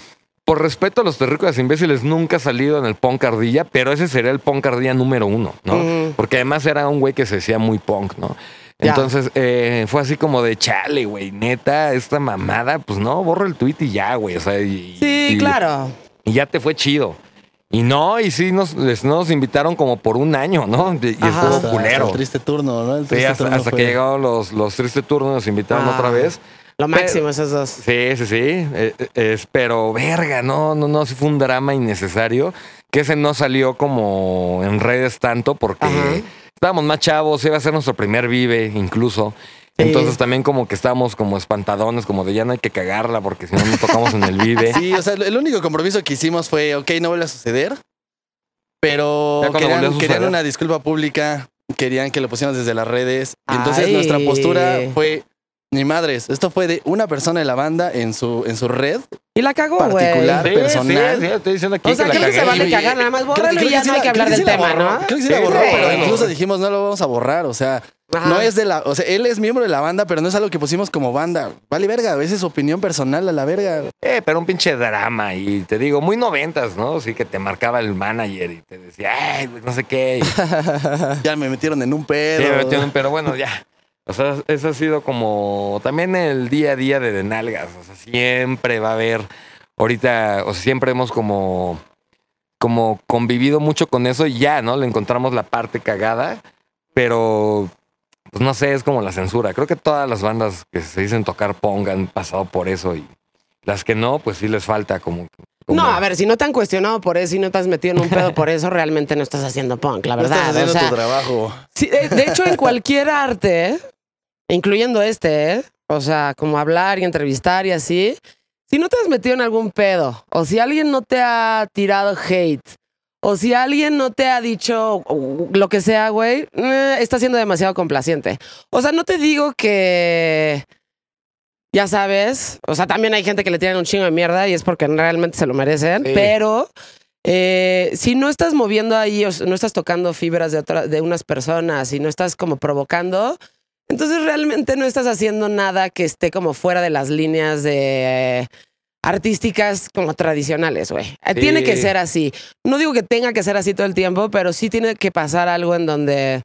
S4: por respeto a los terrícolas imbéciles nunca ha salido en el punk ardilla, pero ese sería el punk ardilla número uno, ¿no?
S2: Ujú.
S4: Porque además era un güey que se decía muy punk, ¿no?
S2: Ya.
S4: Entonces eh, fue así como de chale, güey, neta, esta mamada, pues no, borro el tweet y ya, güey. O sea, y,
S2: Sí,
S4: y-
S2: claro.
S4: y ya te fue chido. Y no, y sí nos, les- nos invitaron como por un año, ¿no? Y
S2: Ajá.
S4: estuvo
S5: Hasta-
S4: culero.
S5: hasta el triste turno, ¿no? El
S4: Sí, hasta,
S5: turno
S4: hasta
S5: fue-
S4: que llegaron los, los tristes turnos, nos invitaron
S2: Ah.
S4: otra vez.
S2: Lo máximo esos dos.
S4: Sí, sí, sí. Eh, eh, es- pero verga, no, no, no, sí fue un drama innecesario. Que ese no salió como en redes tanto porque
S2: Ajá.
S4: estábamos más chavos, iba a ser nuestro primer vive incluso.
S2: Sí.
S4: Entonces también como que estábamos como espantadones, como de ya no hay que cagarla porque si no, no tocamos en el vive. <laughs>
S5: Sí, o sea, el único compromiso que hicimos fue, ok, no vuelve a suceder, pero querían, una disculpa pública, querían que lo pusiéramos desde las redes. Y entonces
S2: Ay.
S5: nuestra postura fue, ni madres, esto fue de una persona de la banda en su, en su red.
S2: Y la cagó, güey.
S5: Particular.
S4: Sí,
S5: personal.
S4: sí, sí, estoy diciendo aquí
S2: O sea,
S4: que
S2: creo
S4: la
S2: que se vale cagar, nada más bórralo
S5: creo
S2: y ya
S5: sí
S2: no hay que hablar
S5: creo
S2: del tema,
S5: borró,
S2: ¿no?
S5: Creo que sí la borró,
S4: sí.
S5: pero incluso dijimos no lo vamos a borrar, o sea,
S2: Ajá.
S5: no es de la, o sea, él es miembro de la banda, pero no es algo que pusimos como banda. Vale verga, a veces su opinión personal a la verga.
S4: Eh, pero un pinche drama y te digo, muy noventas, ¿no? Sí que te marcaba el manager y te decía, ay, güey, no sé qué. Y, <laughs>
S5: Ya me metieron en un pedo.
S4: Sí, me metí en un- pero bueno, ya. O sea, eso ha sido como también el día a día de Denalgas. O sea, siempre va a haber, ahorita, o sea, siempre hemos como, como convivido mucho con eso y ya, ¿no? Le encontramos la parte cagada, pero, pues no sé, es como la censura. Creo que todas las bandas que se dicen tocar pong han pasado por eso y las que no, pues sí les falta como... como-
S2: No, a ver, si no te han cuestionado por eso y no te has metido en un pedo por eso, realmente no estás haciendo punk, la
S5: No
S2: verdad.
S5: estás haciendo
S2: o sea,
S5: tu trabajo.
S2: sí, de, de hecho, en cualquier arte, incluyendo este, ¿eh? o sea, como hablar y entrevistar y así, si no te has metido en algún pedo, o si alguien no te ha tirado hate, o si alguien no te ha dicho lo que sea, güey, eh, está siendo demasiado complaciente. O sea, no te digo que. Ya sabes, o sea, también hay gente que le tiran un chingo de mierda y es porque realmente se lo merecen,
S4: Sí.
S2: pero eh, si no estás moviendo ahí, o no estás tocando fibras de, otra- de unas personas y no estás como provocando, entonces realmente no estás haciendo nada que esté como fuera de las líneas de eh, artísticas como tradicionales, güey. Eh,
S4: Sí.
S2: Tiene que ser así. No digo que tenga que ser así todo el tiempo, pero sí tiene que pasar algo en donde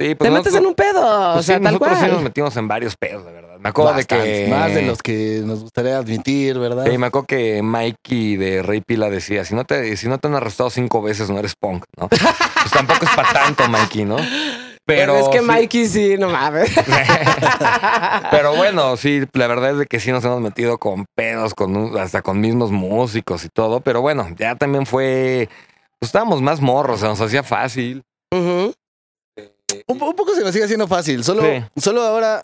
S4: Sí, pues
S2: te metes en un pedo, o
S4: pues
S2: sea,
S4: sí,
S2: tal
S4: nosotros sí nos
S2: cual.
S4: metimos en varios pedos, de verdad. Me acuerdo de que...
S5: Más de los que nos gustaría admitir, ¿verdad?
S4: Sí, me acuerdo que Mikey de Rey Pila decía, si no te, si no te han arrestado cinco veces, no eres punk, ¿no? <laughs> pues tampoco es para tanto, Mikey, ¿no? Pero
S2: es que
S4: sí-
S2: Mikey sí, no mames. <laughs>
S4: Pero bueno, sí, la verdad es de que sí nos hemos metido con pedos, con un- hasta con mismos músicos y todo. Pero bueno, ya también fue. Pues estábamos más morros, se nos hacía fácil.
S2: Ujú.
S5: Un, un poco se me sigue haciendo fácil. Solo,
S4: Sí.
S5: solo ahora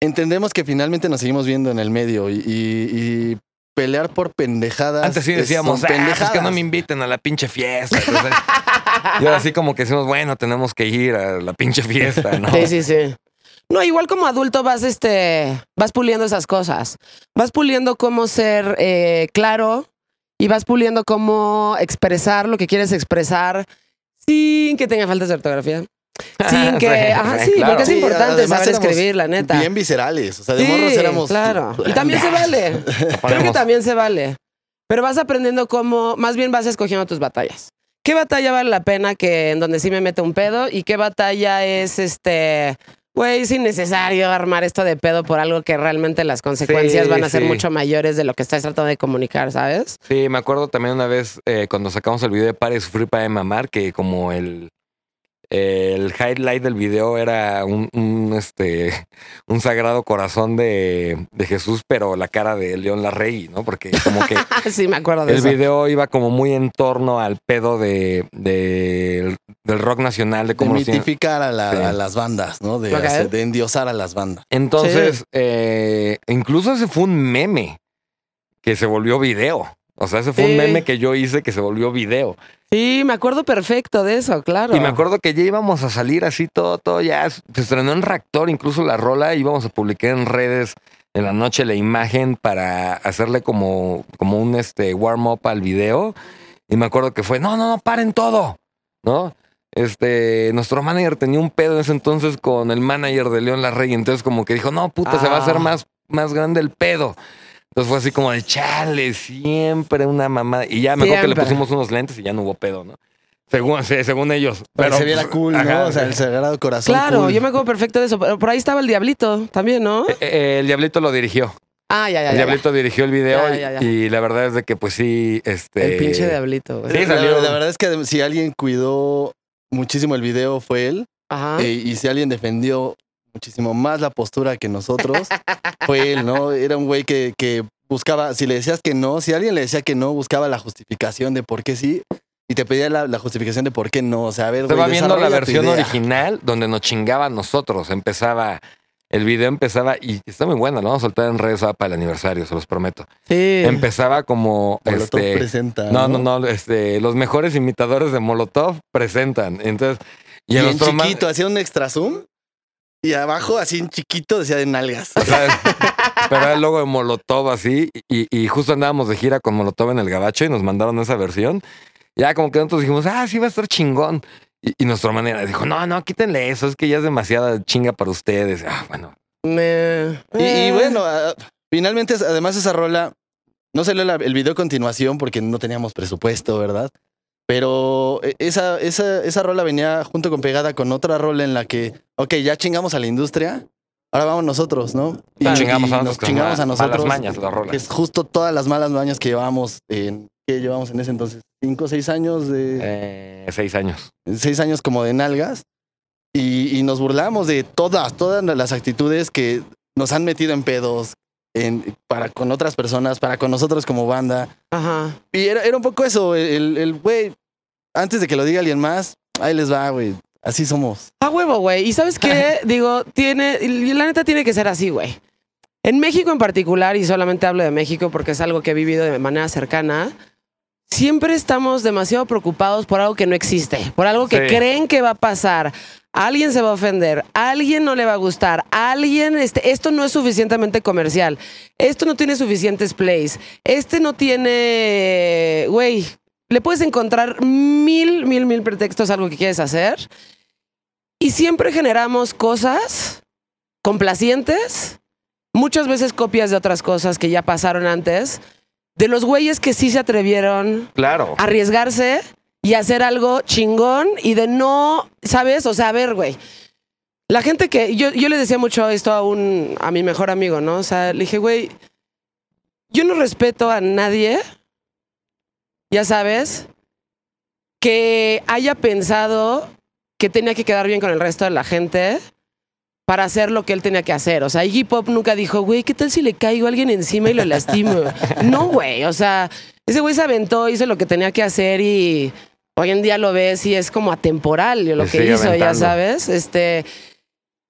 S5: entendemos que finalmente nos seguimos viendo en el medio y, y- y pelear por pendejadas.
S4: Antes sí
S5: es-
S4: decíamos, ah, pues que
S5: pendejadas".
S4: no me inviten a la pinche fiesta. Entonces, y ahora sí como que decimos, bueno, tenemos que ir a la pinche fiesta, ¿no?
S2: Sí, sí, sí. No, igual como adulto vas, este, vas puliendo esas cosas. Vas puliendo cómo ser eh, claro y vas puliendo cómo expresar lo que quieres expresar sin que tenga faltas de ortografía. <laughs> Sin que,
S4: Sí, <laughs>
S2: ajá,
S4: sí,
S2: sí,
S4: claro.
S2: porque es
S5: Sí,
S2: importante
S5: además
S2: saber escribir, la neta.
S5: Bien viscerales. O sea, de
S2: Sí,
S5: morros éramos.
S2: Claro. <laughs> Y también se vale. Creo que también se vale. Pero vas aprendiendo cómo, más bien vas escogiendo tus batallas. ¿qué batalla vale la pena que en donde sí me mete un pedo y qué batalla es este, güey, es innecesario armar esto de pedo por algo que realmente las consecuencias
S4: Sí,
S2: van a ser
S4: sí.
S2: mucho mayores de lo que estás tratando de comunicar, ¿sabes?
S4: Sí, me acuerdo también una vez eh, cuando sacamos el video de Pare de Sufrir para de Mamar, que como el, el highlight del video era un, un, este, un sagrado corazón de, de Jesús, pero la cara de León Larregui, ¿no? Porque como que <laughs>
S2: sí, me acuerdo de
S4: el
S2: eso.
S4: video iba como muy en torno al pedo de, de- del rock nacional, de
S5: De
S4: cómo hacían.
S5: mitificar a, la-
S4: Sí.
S5: a las bandas, ¿no? De, hacer- de endiosar a las bandas.
S4: Entonces, eh, incluso ese fue un meme que se volvió video. O sea, ese fue
S2: Sí.
S4: un meme que yo hice que se volvió video.
S2: Sí, me acuerdo perfecto de eso, claro.
S4: Y me acuerdo que ya íbamos a salir así todo, todo ya. Se estrenó en Reactor, incluso la rola, íbamos a publicar en redes en la noche la imagen para hacerle como, como un este, warm-up al video. Y me acuerdo que fue, no, no, no, paren todo, ¿no? Este, nuestro manager tenía un pedo en ese entonces con el manager de León Larrey, entonces como que dijo, no, puta, se va a hacer
S2: Ah.
S4: más, más grande el pedo. Entonces fue así como de, chale, siempre una mamada. Y ya me acuerdo que le pusimos unos lentes y ya no hubo pedo, ¿no? Según, según ellos.
S5: Que se viera
S4: pues,
S5: cool,
S4: ajá,
S5: ¿no? O sea, el sagrado corazón.
S2: Claro,
S5: cool.
S2: yo me acuerdo perfecto de eso. Pero por ahí estaba el Diablito también, ¿no?
S4: Eh, eh, el Diablito lo dirigió.
S2: Ah, ya, ya,
S4: El
S2: ya.
S4: Diablito dirigió el video
S2: Ya, ya, ya.
S4: y la verdad es de que pues sí, este...
S2: El pinche Diablito, güey.
S4: Sí,
S5: La-
S4: salió.
S5: La, verdad es que si alguien cuidó muchísimo el video fue él.
S2: Ajá.
S5: eh, y si alguien defendió muchísimo más la postura que nosotros, fue él, ¿no? Era un güey que, que buscaba, si le decías que no, si alguien le decía que no, buscaba la justificación de por qué sí y te pedía la, la justificación de por qué no. O sea, a ver,
S4: Estaba
S5: güey,
S4: viendo la versión
S5: idea.
S4: original donde nos chingaba a nosotros. Empezaba, el video empezaba, y está muy bueno, lo vamos a soltar en redes para el aniversario, se los prometo.
S2: Sí.
S4: Empezaba como,
S5: Molotov
S4: este...
S5: presenta.
S4: No, no, no, este, los mejores imitadores de Molotov presentan. Entonces, y,
S5: Y,
S4: a
S5: en
S4: ma-
S5: chiquito, hacía un extra zoom y abajo, así en chiquito, decía de nalgas.
S4: Pero era el logo de Molotov así. Y, y justo andábamos de gira con Molotov en el Gabacho y nos mandaron esa versión. Ya como que nosotros dijimos, ah, sí va a estar chingón. Y, y nuestra manera dijo, no, no, quítenle eso, es que ya es demasiada chinga para ustedes. Ah, bueno.
S2: Me-
S5: Y, y
S2: eh.
S5: bueno, ah, finalmente, además esa rola, no salió la- el video a continuación porque no teníamos presupuesto, ¿verdad? Pero eh, esa, esa, esa rola venía junto con pegada con otra rola en la que, ok, ya chingamos a la industria, ahora vamos nosotros, ¿no? Y,
S4: Nos chingamos a
S5: y
S4: nosotros
S5: nos chingamos a
S4: malas
S5: nosotros.
S4: mañas la rola.
S5: que es justo todas las malas mañas que llevábamos en, que llevamos en ese entonces, cinco seis años de
S4: Eh, seis años.
S5: seis años como de nalgas y, y nos burlamos de todas, todas las actitudes que nos han metido en pedos en, para con otras personas, para con nosotros como banda.
S2: Ajá.
S5: Y era, era un poco eso, el el güey, antes de que lo diga alguien más, ahí les va, güey. Así somos.
S2: A huevo, güey. Y sabes qué? <laughs> Digo, tiene, la neta tiene que ser así, güey. En México en particular, y solamente hablo de México porque es algo que he vivido de manera cercana, siempre estamos demasiado preocupados por algo que no existe, por algo que
S4: Sí.
S2: creen que va a pasar. Alguien se va a ofender, alguien no le va a gustar, alguien, este, esto no es suficientemente comercial, esto no tiene suficientes plays, este no tiene, güey, le puedes encontrar mil, mil, mil pretextos a algo que quieres hacer y siempre generamos cosas complacientes, muchas veces copias de otras cosas que ya pasaron antes, de los güeyes que sí se atrevieron
S4: Claro.
S2: a arriesgarse y hacer algo chingón y de no, ¿sabes? O sea, a ver, güey. La gente que yo, yo le decía mucho esto a un a mi mejor amigo, ¿no? O sea, le dije, güey, yo no respeto a nadie, ya sabes, que haya pensado que tenía que quedar bien con el resto de la gente para hacer lo que él tenía que hacer. O sea, Iggy Pop nunca dijo, güey, ¿qué tal si le caigo a alguien encima y lo lastimo? <laughs> no, güey, o sea, ese güey se aventó, hizo lo que tenía que hacer y hoy en día lo ves y es como atemporal lo que hizo, ya sabes. Este,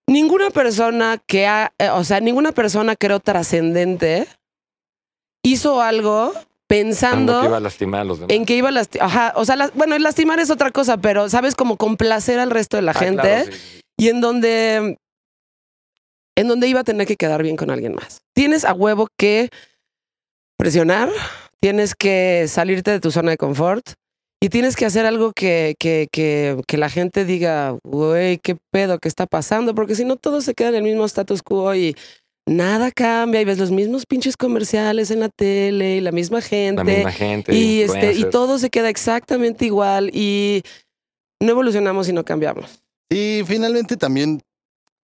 S2: ninguna persona que ha, eh, o sea, ninguna persona creo trascendente hizo algo
S4: Pensando que iba a lastimar a los demás.
S2: en que iba a lastimar. Ajá, o sea, las- bueno, lastimar es otra cosa, pero sabes, como complacer al resto de la
S4: Ah,
S2: gente
S4: claro, sí.
S2: y en donde en donde iba a tener que quedar bien con alguien más. Tienes a huevo que presionar, tienes que salirte de tu zona de confort y tienes que hacer algo que, que, que, que la gente diga, güey, qué pedo, qué está pasando, porque si no todo se queda en el mismo status quo y nada cambia y ves los mismos pinches comerciales en la tele y la misma gente.
S4: La misma gente.
S2: y, este, y todo se queda exactamente igual y no evolucionamos y no cambiamos.
S5: Y finalmente también,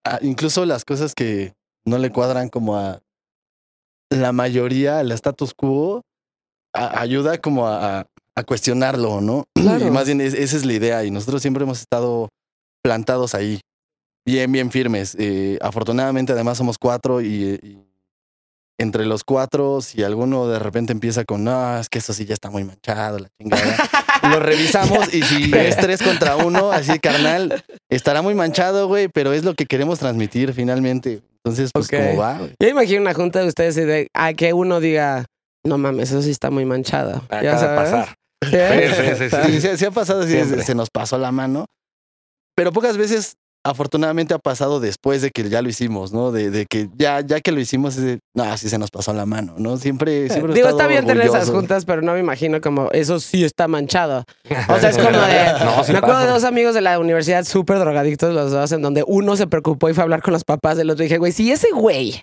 S5: ah, incluso las cosas que no le cuadran como a la mayoría, al status quo, a- ayuda como a, a- a cuestionarlo, ¿no? <clears throat>
S2: Claro.
S5: Y más bien es- esa es la idea y nosotros siempre hemos estado plantados ahí, bien, bien firmes. Eh, afortunadamente además somos cuatro y, y entre los cuatro, si alguno de repente empieza con, no, es que eso sí ya está muy manchado, la chingada. <laughs> Lo revisamos y si es tres contra uno, así carnal, estará muy manchado, güey, pero es lo que queremos transmitir finalmente. Entonces, pues
S2: Ok.
S5: como va, güey.
S2: Yo imagino una junta de ustedes y de a que uno diga, no mames, eso sí está muy manchado.
S4: Acaba
S2: ya
S4: de
S2: sabes.
S4: pasar.
S2: Sí.
S4: Sí, sí, sí,
S5: Sí, se, se ha pasado así,
S4: Siempre.
S5: se, se nos pasó la mano. Pero pocas veces, afortunadamente, ha pasado después de que ya lo hicimos, ¿no? De, de que ya, ya que lo hicimos, es de, no, sí se nos pasó la mano, ¿no? Siempre, siempre he
S2: Digo, está bien tener esas juntas, pero no me imagino como eso sí está manchado. O sea, es <laughs> como de.
S4: No, sí
S2: me acuerdo
S4: pasa.
S2: de dos amigos de la universidad súper drogadictos, los dos, en donde uno se preocupó y fue a hablar con los papás del otro. Y dije, güey, si ese güey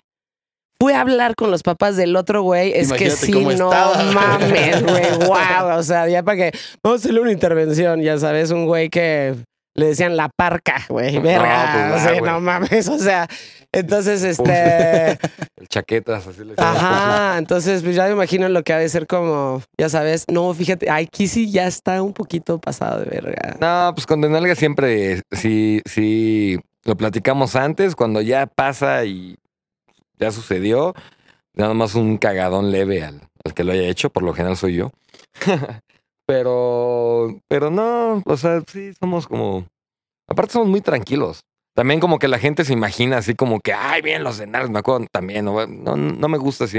S2: fue a hablar con los papás del otro güey, es
S5: Imagínate
S2: que sí, no
S5: estaba.
S2: mames, güey, <laughs> wow. O sea, ya para que vamos a hacerle una intervención, ya sabes, un güey que le decían la parca, güey,
S4: No,
S2: verga.
S4: pues,
S2: o sea,
S4: ah,
S2: no mames, o sea, entonces, este. <laughs>
S4: El chaquetas, así le.
S2: Ajá, entonces pues ya me imagino lo que ha de ser como, ya sabes, no, fíjate, aquí sí ya está un poquito pasado de verga.
S4: No, pues con Denalga siempre, sí, sí, lo platicamos antes, cuando ya pasa y ya sucedió, nada más un cagadón leve al, al que lo haya hecho, por lo general soy yo. <laughs> pero, pero no, o sea, sí, somos como, aparte somos muy tranquilos. También como que la gente se imagina así como que, ay, bien los Denalgas, me acuerdo también, no, no, no me gusta así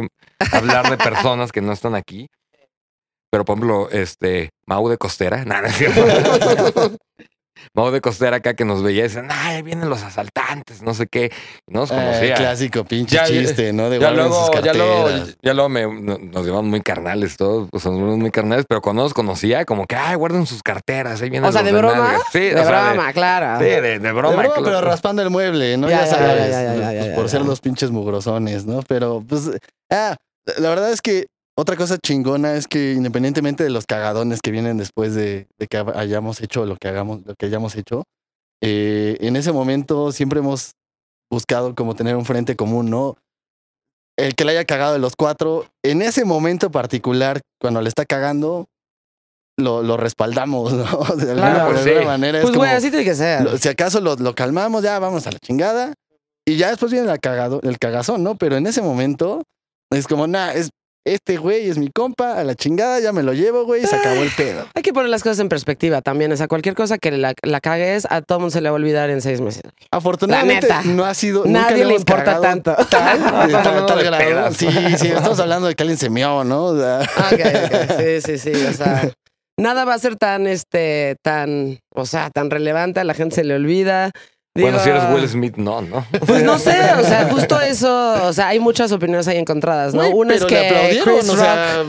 S4: hablar de personas que no están aquí. Pero, por ejemplo, este, Mau de Costera, <laughs> nada, no es cierto. <laughs> Mau de Costera acá que nos veía y decían, ay, ahí vienen los asaltantes, no sé qué. No nos
S5: Eh,
S4: conocía.
S5: clásico, pinche
S4: Ya-
S5: chiste, ¿no? De
S4: ya luego,
S5: sus
S4: ya luego, ya luego me- no- nos llevamos muy carnales todos, pues nos volvimos muy carnales, pero cuando nos conocía, como que, ay, guarden sus carteras, ahí vienen
S2: O sea,
S4: los
S2: ¿de broma?
S4: nalgas". Sí,
S2: de
S4: o sea,
S2: broma, claro.
S4: Sí, de, de
S5: De
S4: broma.
S5: pero raspando el mueble, ¿no?
S2: Ya,
S5: Ya,
S2: ya, ya,
S5: sabes,
S2: ya, ya, ya,
S5: pues,
S2: ya,
S5: por
S2: ya.
S5: ser los pinches mugrosones, ¿no? Pero, pues, ah, la verdad es que otra cosa chingona es que independientemente de los cagadones que vienen después de, de que hayamos hecho lo que hagamos, lo que hayamos hecho, eh, en ese momento siempre hemos buscado como tener un frente común, ¿no? El que le haya cagado de los cuatro, en ese momento particular, cuando le está cagando, lo, lo respaldamos, <laughs> ¿no? De alguna,
S2: Claro,
S5: de alguna
S4: sí.
S5: manera.
S2: Pues
S5: es
S2: güey,
S5: como-
S2: así tiene que ser.
S5: lo- si acaso lo, lo calmamos, ya vamos a la chingada. Y ya después viene la cagado, el cagazón, ¿no? Pero en ese momento es como, nah, es, este güey es mi compa, a la chingada, ya me lo llevo, güey, y se acabó el pedo.
S2: Hay que poner las cosas en perspectiva también. O sea, cualquier cosa que la, la cagues, a todo mundo se le va a olvidar en seis meses.
S5: Afortunadamente
S2: La neta.
S5: no ha sido. nunca
S2: Nadie le importa tanto. <laughs>
S4: Hablando
S5: tal
S4: de
S5: grado.
S4: pedas.
S5: Sí, sí, estamos hablando de que alguien se meó, ¿no? O sea, <laughs>
S2: Ok, ok. Sí, sí, sí. O sea, nada va a ser tan, este, tan, o sea, tan relevante. A la gente se le olvida.
S4: Bueno,
S2: Digo,
S4: si eres Will Smith, no, ¿no?
S2: Pues no sé, o sea, justo eso, o sea, hay muchas opiniones ahí encontradas, ¿no? Una es que Chris
S5: o
S2: Rock,
S5: sea.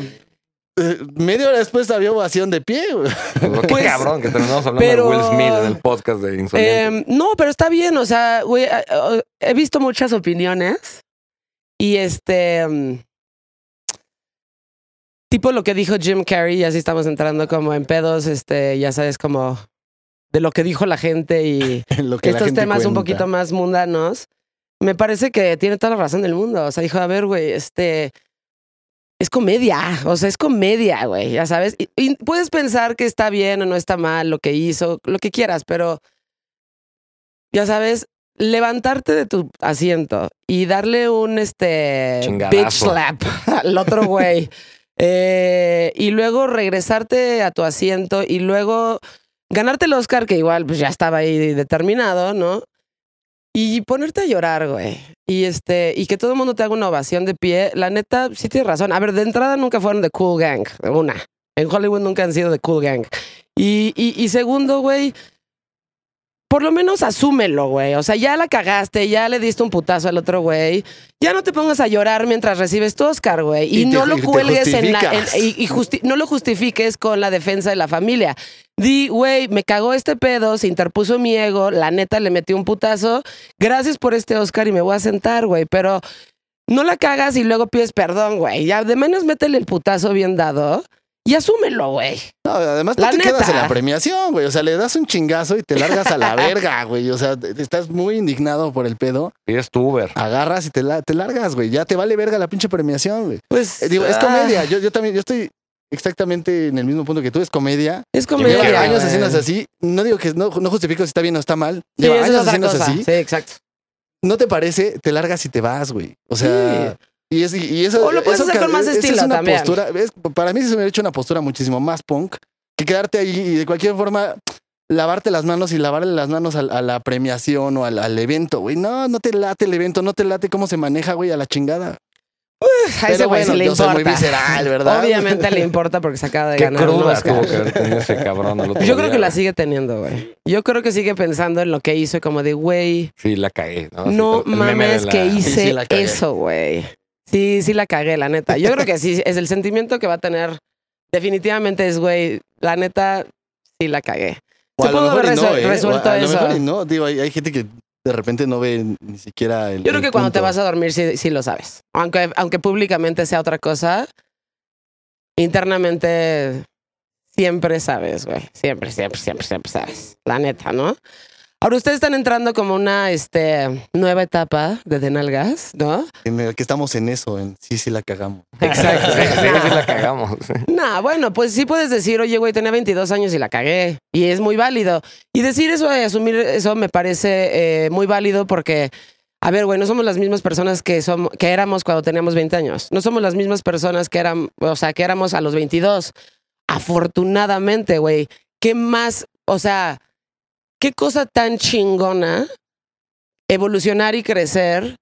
S5: eh, Media hora después había ovación de pie. güey.
S4: Qué
S2: Pues,
S4: cabrón que terminamos hablando
S2: pero-
S4: de Will Smith en el podcast de Insolente.
S2: eh, no, pero está bien, o sea, güey, eh, eh, he visto muchas opiniones y este, mm, tipo lo que dijo Jim Carrey, y así estamos entrando como en pedos, este, ya sabes, como de lo que dijo la gente y <laughs>
S5: Lo que la
S2: estos
S5: gente
S2: temas un poquito más mundanos, me parece que tiene toda la razón del mundo. O sea, dijo, a ver, güey, este. Es comedia, o sea, es comedia, güey, ya sabes. Y, y puedes pensar que está bien o no está mal lo que hizo, lo que quieras, pero ya sabes, levantarte de tu asiento y darle un este
S4: Chingadazo.
S2: bitch slap <laughs> al otro güey <laughs> eh, y luego regresarte a tu asiento y luego ganarte el Oscar, que igual pues ya estaba ahí determinado, ¿no? Y ponerte a llorar, güey. Y este, y que todo el mundo te haga una ovación de pie, la neta, sí tienes razón. A ver, de entrada nunca fueron de Cool Gang, una. En Hollywood nunca han sido de Cool Gang. Y, y, y segundo, güey, por lo menos asúmelo, güey. O sea, ya la cagaste, ya le diste un putazo al otro güey. Ya no te pongas a llorar mientras recibes tu Oscar, güey. Y,
S5: Y te-
S2: no lo cuelgues en la. en- y y justi- no lo justifiques con la defensa de la familia. Di, güey, me cagó este pedo, se interpuso mi ego, la neta le metí un putazo. Gracias por este Oscar y me voy a sentar, güey. Pero no la cagas y luego pides perdón, güey. Ya de menos métele el putazo bien dado y asúmelo, güey.
S5: No, además tú te quedas en la premiación, güey. O sea, le das un chingazo y te largas a la <laughs> verga, güey. O sea, te- estás muy indignado por el pedo.
S4: Pides tu Uber.
S5: Agarras y te, la- te largas, güey. Ya te vale verga la pinche premiación, güey.
S2: Pues
S5: Eh, digo, es
S2: ah,
S5: comedia. Yo, yo también, yo estoy exactamente en el mismo punto que tú. Es comedia.
S2: Es comedia.
S4: Lleva
S5: años
S2: güey.
S5: haciéndose así. No digo que no, no justifico si está bien o está mal. Lleva
S2: es
S5: años
S2: cosa.
S5: así.
S2: Sí, exacto.
S5: ¿No te parece? Te largas y te vas, güey. O sea. Y, es, y eso,
S2: O lo puedes
S5: eso
S2: hacer con más estilo
S5: es una
S2: también.
S5: postura. es- para mí se me hubiera hecho una postura muchísimo más punk que quedarte ahí y de cualquier forma lavarte las manos y lavarle las manos a, la premiación o al, al evento, güey. No, no te late el evento, no te late cómo se maneja, güey, a la chingada.
S2: A ese
S5: Pero
S2: güey
S5: bueno,
S2: sí le
S5: yo soy muy
S2: importa.
S5: visceral, ¿verdad?
S2: Obviamente le importa porque se acaba de
S4: Qué
S2: ganar un
S4: cruda
S2: Oscar.
S4: tuvo que haber tenido ese cabrón al otro
S2: Yo creo
S4: día,
S2: que la sigue teniendo, güey. Yo creo que sigue pensando en lo que hizo, como de, güey,
S4: Sí, la cagué. No,
S2: mames
S4: la-
S2: que hice
S5: sí,
S2: eso, güey. Sí, sí la cagué, la neta. Yo creo que sí, <laughs> es el sentimiento que va a tener. Definitivamente es, güey, la neta, sí la cagué.
S5: O
S2: Se
S5: lo
S2: pudo haber
S5: no, ¿eh?
S2: Resuelto
S5: a, a lo
S2: eso.
S5: y no. Digo, hay, hay gente que de repente no ve ni siquiera el.
S2: Yo creo
S5: el
S2: que cuando te
S5: punto.
S2: vas a dormir sí, sí lo sabes. Aunque, aunque públicamente sea otra cosa, internamente siempre sabes, güey. Siempre, siempre, siempre, siempre sabes. La neta, ¿no? Ahora ustedes están entrando como una este, nueva etapa de Denalgas, ¿no?
S5: En el que estamos en eso, en sí, sí la cagamos. <laughs>
S2: Exacto.
S4: Sí, sí, sí la cagamos.
S2: Nah, bueno, pues sí puedes decir, oye, güey, tenía 22 años y la cagué. Y es muy válido. Y decir eso y asumir eso me parece eh, muy válido porque, a ver, güey, no somos las mismas personas que, somos, que éramos cuando teníamos 20 años. No somos las mismas personas que eran, o sea, que éramos a los 22. Afortunadamente, güey. ¿Qué más, o sea, qué cosa tan chingona evolucionar y crecer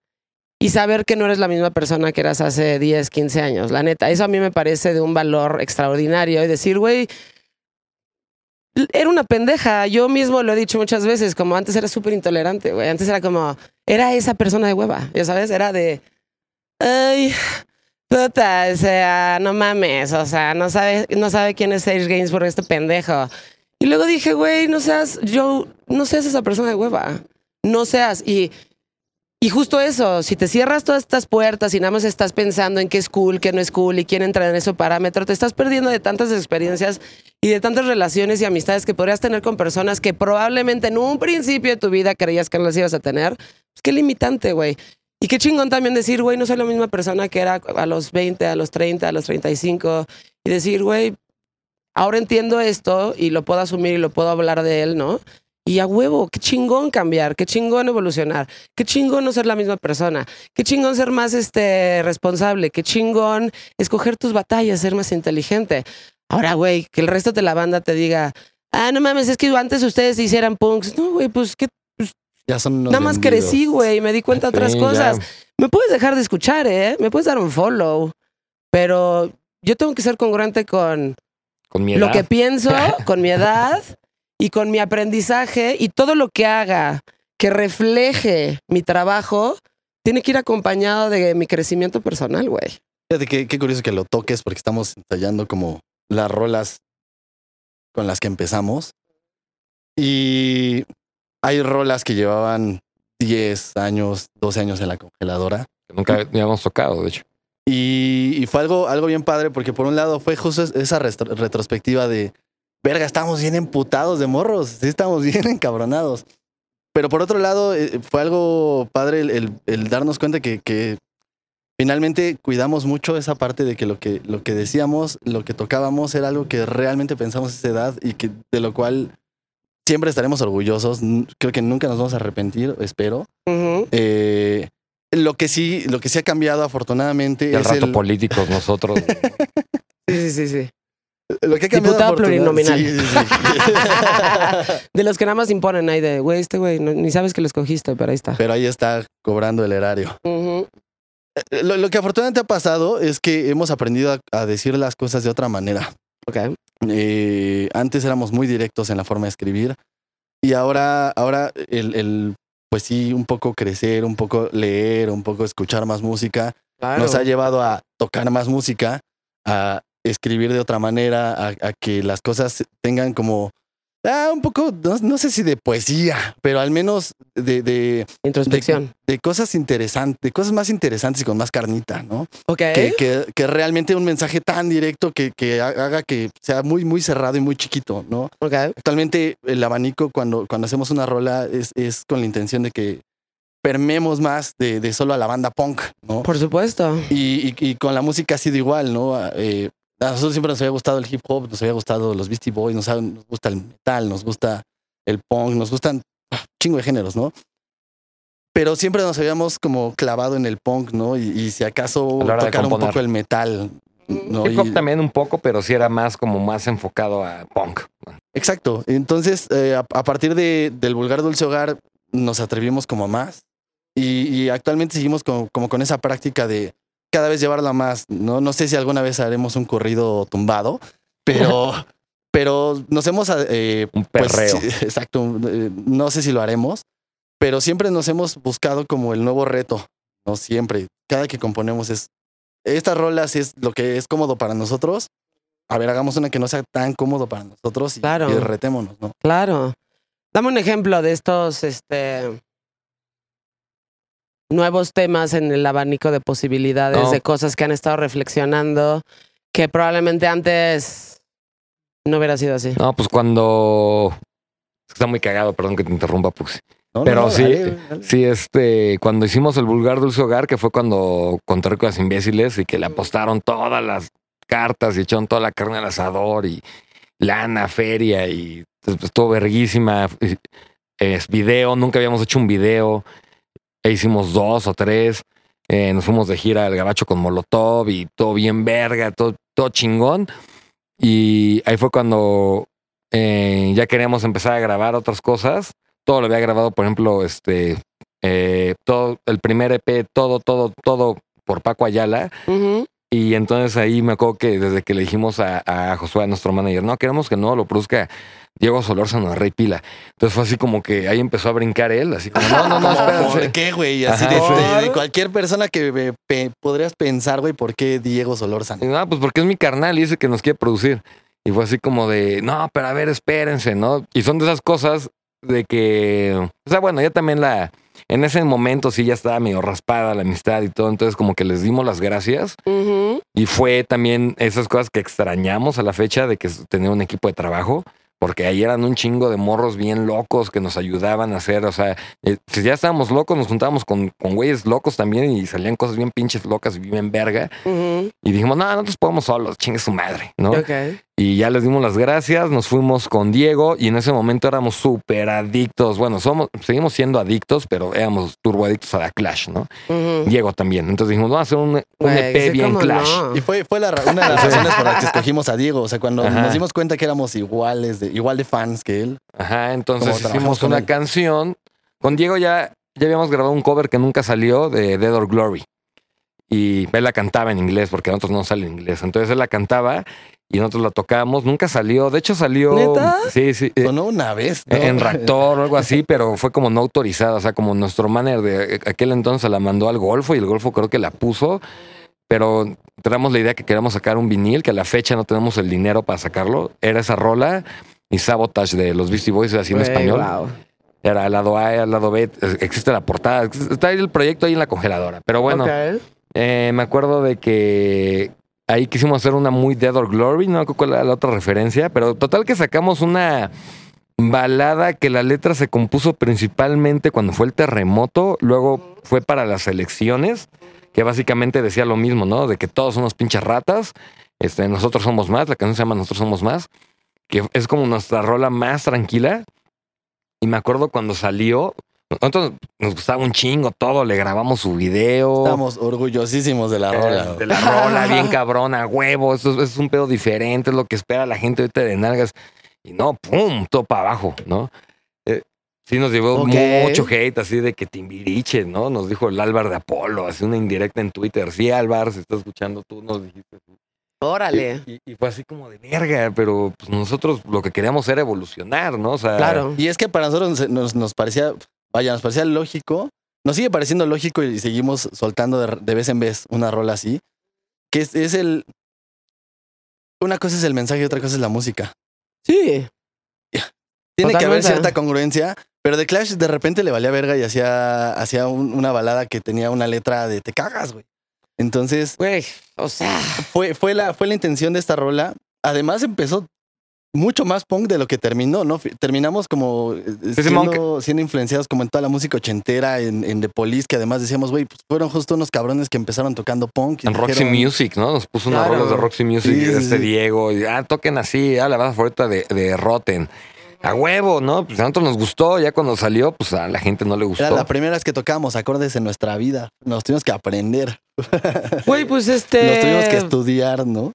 S2: y saber que no eres la misma persona que eras hace 10, 15 años, la neta. Eso a mí me parece de un valor extraordinario y decir, güey, era una pendeja. Yo mismo lo he dicho muchas veces, como antes era súper intolerante, güey. Antes era como, era esa persona de hueva, ya sabes, era de, ay, puta, o sea, no mames, o sea, no sabe, no sabe quién es Serge Gainsbourg, este pendejo. Y luego dije, güey, no seas, yo, no seas esa persona de hueva. No seas. Y, y justo eso, si te cierras todas estas puertas y nada más estás pensando en qué es cool, qué no es cool y quién entra en ese parámetro, te estás perdiendo de tantas experiencias y de tantas relaciones y amistades que podrías tener con personas que probablemente en un principio de tu vida creías que no las ibas a tener. Pues qué limitante, güey. Y qué chingón también decir, güey, no soy la misma persona que era a los 20, a los 30, a los 35. Y decir, güey, ahora entiendo esto y lo puedo asumir y lo puedo hablar de él, ¿no? Y a huevo, qué chingón cambiar, qué chingón evolucionar, qué chingón no ser la misma persona, qué chingón ser más este, responsable, qué chingón escoger tus batallas, ser más inteligente. Ahora, güey, que el resto de la banda te diga, ah, no mames, es que antes ustedes hicieran punks. No, güey, pues que
S5: Ya son
S2: nada más
S5: vendidos.
S2: crecí, güey, y me di cuenta de otras
S4: Sí,
S2: cosas.
S4: ya.
S2: Me puedes dejar de escuchar, ¿eh? Me puedes dar un follow, pero yo tengo que ser congruente con
S4: Con mi
S2: lo
S4: edad.
S2: que pienso, <laughs> con mi edad y con mi aprendizaje y todo lo que haga que refleje mi trabajo tiene que ir acompañado de mi crecimiento personal, güey.
S5: Fíjate qué, qué curioso que lo toques porque estamos ensayando como las rolas con las que empezamos. Y hay rolas que llevaban 10 años, 12 años en la congeladora.
S4: que Nunca habíamos tocado, de hecho.
S5: Y, y fue algo, algo bien padre porque por un lado fue justo es- esa retrospectiva de, verga, estamos bien emputados de morros, sí estamos <laughs> bien encabronados. Pero por otro lado eh, fue algo padre el, el- el darnos cuenta que, que finalmente cuidamos mucho esa parte de que lo, que lo que decíamos, lo que tocábamos era algo que realmente pensamos a esa edad y que de lo cual siempre estaremos orgullosos. Creo que nunca nos vamos a arrepentir, espero. Eh, lo que sí, lo que sí ha cambiado afortunadamente
S4: Y al
S5: es
S4: rato
S5: el,
S4: políticos nosotros. <laughs>
S2: Sí, sí, sí, sí.
S5: lo que ha cambiado
S2: Diputado plurinominal.
S5: Sí, sí, sí. <laughs>
S2: de los que nada más imponen ahí de, güey, este güey, no- ni sabes que lo escogiste, pero ahí está.
S5: Pero ahí está cobrando el erario. Eh, Lo, lo que afortunadamente ha pasado es que hemos aprendido a, a decir las cosas de otra manera.
S2: Ok.
S5: Eh, antes éramos muy directos en la forma de escribir y ahora, ahora el, el, pues sí, un poco crecer, un poco leer, un poco escuchar más música,
S2: Claro.
S5: nos ha llevado a tocar más música, a escribir de otra manera, a, a que las cosas tengan como Ah, un poco, no, no sé si de poesía, pero al menos de, de,
S2: Introspección.
S5: de cosas interesantes, de cosas más interesantes y con más carnita, ¿no?
S2: ok.
S5: Que, que, que realmente un mensaje tan directo que, que haga que sea muy, muy cerrado y muy chiquito, ¿no?
S2: Ok.
S5: Actualmente el abanico cuando, cuando hacemos una rola es, es con la intención de que permemos más de, de solo a la banda punk, ¿no?
S2: Por supuesto.
S5: Y, y- y con la música ha sido igual, ¿no? Eh, a nosotros siempre nos había gustado el hip hop, nos había gustado los Beastie Boys, nos, gusta el metal, nos gusta el punk, nos gustan ah, chingo de géneros, ¿no? Pero siempre nos habíamos como clavado en el punk, ¿no? Y, y si acaso tocar un poco el metal, ¿no?
S4: Hip hop
S5: Y-
S4: también un poco, pero sí era más como más enfocado a punk.
S5: Exacto. Entonces, eh, a, a partir de, del vulgar dulce hogar, nos atrevimos como a más. Y, y actualmente seguimos con- como con esa práctica de cada vez llevarla más. No, no sé si alguna vez haremos un corrido tumbado, pero, <laughs> pero nos hemos. eh,
S4: Un
S5: pues,
S4: perreo.
S5: exacto. eh, no sé si lo haremos, pero siempre nos hemos buscado como el nuevo reto. No siempre. Cada que componemos es. Estas rolas es lo que es cómodo para nosotros. A ver, hagamos una que no sea tan cómodo para nosotros y,
S2: Claro.
S5: y retémonos, ¿no?
S2: Claro. Dame un ejemplo de estos este, nuevos temas en el abanico de posibilidades,
S4: No.
S2: de cosas que han estado reflexionando, que probablemente antes no hubiera sido así.
S4: No, pues cuando. Está muy cagado, perdón que te interrumpa, Puxi.
S5: No,
S4: Pero
S5: no,
S4: sí,
S5: dale, dale.
S4: sí, este, cuando hicimos el vulgar dulce hogar, que fue cuando conté con las imbéciles y que le apostaron todas las cartas y echaron toda la carne al asador y lana, feria y pues, estuvo verguísima. Es video, nunca habíamos hecho un video. E hicimos dos o tres. Eh, nos fuimos de gira al gabacho con Molotov y todo bien verga, todo, todo chingón. Y ahí fue cuando eh, ya queríamos empezar a grabar otras cosas. Todo lo había grabado, por ejemplo, este, eh, todo el primer EP, todo, todo, todo por Paco Ayala. Y entonces ahí me acuerdo que desde que le dijimos a, a Josué, a nuestro manager, no, queremos que no lo produzca Diego Solórzano Rey Pila. Entonces fue así como que ahí empezó a brincar él, así como, no, no, no,
S5: ¿Por qué, güey? Así de, de- de cualquier persona que eh, pe- podrías pensar, güey, ¿por qué Diego Solórzano?
S4: No, pues porque es mi carnal y dice que nos quiere producir. Y fue así como de, no, pero a ver, espérense, ¿no? Y son de esas cosas de que, o sea, bueno, ya también la, en ese momento sí ya estaba medio raspada la amistad y todo, entonces como que les dimos las gracias y fue también esas cosas que extrañamos a la fecha de que tener un equipo de trabajo. Porque ahí eran un chingo de morros bien locos que nos ayudaban a hacer, o sea, eh, si ya estábamos locos, nos juntábamos con, con güeyes locos también y salían cosas bien pinches locas y bien verga. Y dijimos, no, nosotros podemos solos, chingue su madre, ¿no?
S2: Ok.
S4: Y ya les dimos las gracias, nos fuimos con Diego y en ese momento éramos súper adictos. Bueno, somos, seguimos siendo adictos, pero éramos turboadictos a la Clash, ¿no? Diego también. Entonces dijimos, vamos a hacer un, EP
S2: sí,
S4: bien Clash.
S2: no.
S5: Y fue, fue la una de las <laughs> razones por las que escogimos a Diego. O sea, cuando
S4: Ajá.
S5: nos dimos cuenta que éramos iguales, de, igual de fans que él.
S4: Ajá, entonces hicimos
S5: con
S4: una
S5: él.
S4: canción. Con Diego ya, ya habíamos grabado un cover que nunca salió de Dead or Glory. Y él la cantaba en inglés, porque nosotros no sale en inglés. Entonces él la cantaba y nosotros la tocábamos. Nunca salió. De hecho, salió.
S2: ¿Neta?
S4: Sí, sí. eh,
S5: Sonó una vez. ¿no?
S4: En Raptor o algo así, <laughs> pero fue como no autorizada. O sea, como nuestro manager de aquel entonces la mandó al Golfo y el Golfo creo que la puso. Pero tenemos la idea que queremos sacar un vinil, que a la fecha no tenemos el dinero para sacarlo. Era esa rola y Sabotage de los Beastie Boys así en español.
S2: wow.
S4: Era al lado A, al lado B. Existe la portada. Está ahí el proyecto ahí en la congeladora. Pero bueno,
S2: Ok.
S4: Eh, me acuerdo de que ahí quisimos hacer una muy Dead or Glory, no cuál era la otra referencia, pero total que sacamos una balada que la letra se compuso principalmente cuando fue el terremoto, luego fue para las elecciones, que básicamente decía lo mismo, ¿no? De que todos somos pinches ratas, este, nosotros somos más, la canción se llama Nosotros somos más, que es como nuestra rola más tranquila. Y me acuerdo cuando salió, nosotros nos gustaba un chingo todo, le grabamos su video.
S5: Estamos orgullosísimos de la rola.
S4: De la rola, <laughs> bien cabrona, huevo. Eso, es- es un pedo diferente, es lo que espera la gente ahorita de nalgas. Y no, pum, todo para abajo, ¿no? Eh, sí nos llevó mucho hate, así de que timbiriche, ¿no? Nos dijo el Álvar de Apolo, así una indirecta en Twitter. Sí, Álvar, si estás escuchando tú, nos dijiste.
S2: Órale.
S4: Y, y fue así como de verga, pero pues nosotros lo que queríamos era evolucionar, ¿no? O sea,
S2: Claro.
S5: Y es que para nosotros nos, nos- nos parecía, vaya, nos parecía lógico. Nos sigue pareciendo lógico y seguimos soltando de, de vez en vez una rola así. Que es, es el. Una cosa es el mensaje y otra cosa es la música.
S2: Sí.
S5: Tiene que haber cierta congruencia, pero The Clash de repente le valía verga y hacía, hacía un- una balada que tenía una letra de te cagas, güey. Entonces,
S2: Güey, o sea,
S5: fue, fue, la, fue la intención de esta rola. Además, empezó mucho más punk de lo que terminó, ¿no? Terminamos como eh, siendo, siendo influenciados como en toda la música ochentera, en, en The Police, que además decíamos, güey, pues fueron justo unos cabrones que empezaron tocando punk. y
S4: En Roxy Music, ¿no? Nos puso unas
S2: Claro.
S4: rolas de Roxy Music
S5: Sí,
S4: este
S5: sí.
S4: Diego. Y, ah, toquen así, ah, la banda favorita de, de Rotten. A huevo, ¿no? Pues a nosotros nos gustó. Ya cuando salió, pues a la gente no le gustó.
S5: Era la primera vez que tocábamos acordes en nuestra vida. Nos tuvimos que aprender,
S2: güey, pues este. <laughs>
S5: nos tuvimos que estudiar, ¿no?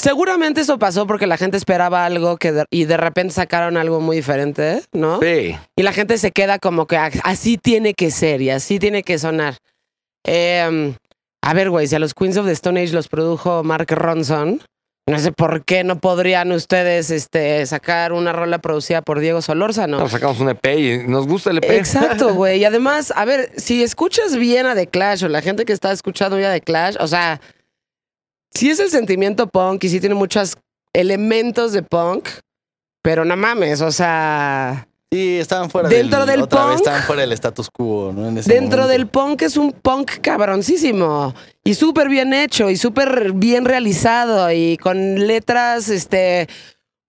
S2: Seguramente eso pasó porque la gente esperaba algo que de- y de repente sacaron algo muy diferente, ¿no?
S4: Sí.
S2: Y la gente se queda como que "Ah, así tiene que ser y así tiene que sonar. Eh, a ver, güey, si a los Queens of the Stone Age los produjo Mark Ronson, no sé por qué no podrían ustedes este, sacar una rola producida por Diego Solórzano.
S4: Nos sacamos un EP y nos gusta el EP.
S2: Exacto, <laughs> güey. Y además, a ver, si escuchas bien a The Clash o la gente que está escuchando ya The Clash, o sea, sí es el sentimiento punk y sí tiene muchos elementos de punk, pero no mames, o sea,
S5: Sí, estaban fuera
S2: Dentro del
S5: otra vez
S2: punk.
S5: estaban fuera del status quo, ¿no? En ese
S2: dentro
S5: momento.
S2: del punk es un punk cabroncísimo y súper bien hecho y súper bien realizado y con letras, este...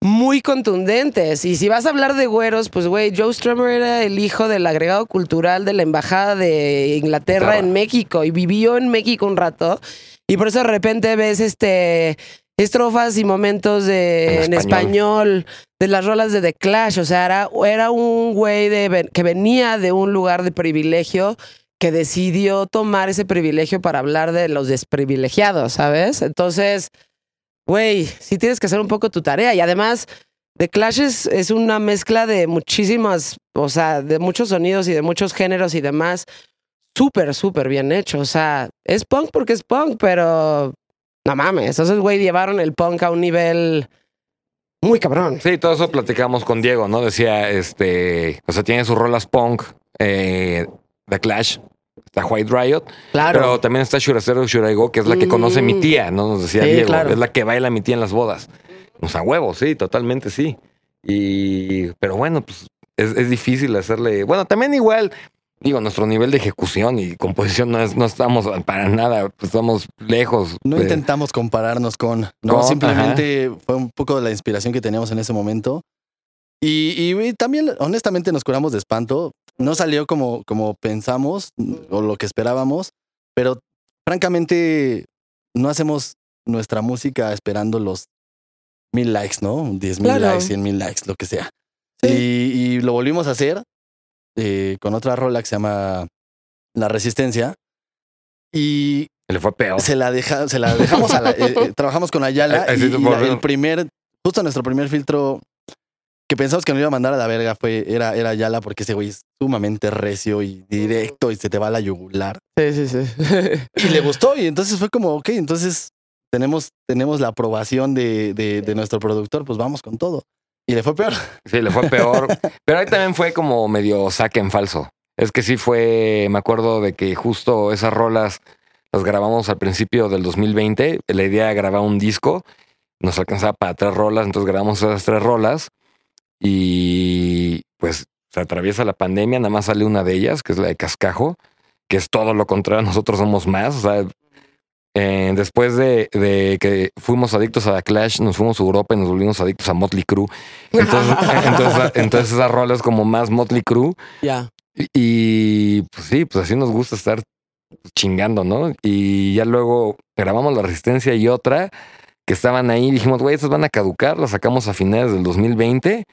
S2: Muy contundentes. Y si vas a hablar de güeros, pues güey, Joe Strummer era el hijo del agregado cultural de la embajada de Inglaterra
S4: Inglaterra.
S2: en México y vivió en México un rato. Y por eso de repente ves este estrofas y momentos de,
S4: En
S2: en,
S4: español.
S2: de las rolas de The Clash. O sea, era, era un güey de, que venía de un lugar de privilegio que decidió tomar ese privilegio para hablar de los desprivilegiados, ¿sabes? Entonces, güey, sí tienes que hacer un poco tu tarea. Y además, The Clash es, es una mezcla de muchísimas, o sea, de muchos sonidos y de muchos géneros y demás. Súper, súper bien hecho. O sea, es punk porque es punk, pero no mames. Esos güey llevaron el punk a un nivel muy cabrón.
S4: Sí, todo eso platicamos con Diego, ¿no? Decía, este, o sea, tiene sus rolas punk, eh, The Clash, está White Riot,
S2: Claro.
S4: pero también está Shuracero Shuraigo, que es la que conoce mi
S2: Mm.
S4: tía, ¿no? Nos decía
S2: Sí,
S4: Diego,
S2: claro.
S4: es la que baila mi tía en las bodas. O sea, huevo, sí, totalmente sí. Y, pero bueno, pues es, es difícil hacerle, bueno, también igual, digo, nuestro nivel de ejecución y composición no, es, no estamos para nada, pues, estamos lejos.
S5: No
S4: de-
S5: intentamos compararnos con, no,
S4: Con,
S5: simplemente fue un poco la inspiración que teníamos en ese momento. Y, y, y también, honestamente, nos curamos de espanto. No salió como, como pensamos o lo que esperábamos, pero francamente, no hacemos nuestra música esperando los mil likes, ¿no? Diez mil
S2: Claro.
S5: likes, cien mil likes, lo que sea. Y, y lo volvimos a hacer eh, con otra rola que se llama La Resistencia. Y
S4: Le fue peor.
S5: se la, deja, se la dejamos a la, eh, eh, <laughs> trabajamos con Ayala y, y la- el primer, justo nuestro primer filtro que pensamos que nos iba a mandar a la verga fue, era, era Ayala porque ese güey es sumamente recio y directo y se te va a la yugular.
S2: Sí, sí, sí.
S5: Y le gustó y entonces fue como, ok, entonces tenemos, tenemos la aprobación de, de, de nuestro productor, pues vamos con todo. Y le fue peor.
S4: Sí, le fue peor. <laughs> Pero ahí también fue como medio saque en falso. Es que sí fue, me acuerdo de que justo esas rolas las grabamos al principio del 2020. La idea era grabar un disco. Nos alcanzaba para tres rolas, entonces grabamos esas tres rolas. Y pues se atraviesa la pandemia, nada más sale una de ellas, que es la de Cascajo, que es todo lo contrario, nosotros somos más. O sea, eh, después de, de que fuimos adictos a The Clash, nos fuimos a Europa y nos volvimos adictos a Motley Crue. <laughs> Entonces, entonces, entonces esa rola es como más Motley Crue.
S2: ya.
S4: Y, y, pues sí, pues así nos gusta estar chingando, ¿no? Y ya luego grabamos La Resistencia y otra que estaban ahí. Dijimos, güey, estas van a caducar. Las sacamos a finales del 2020.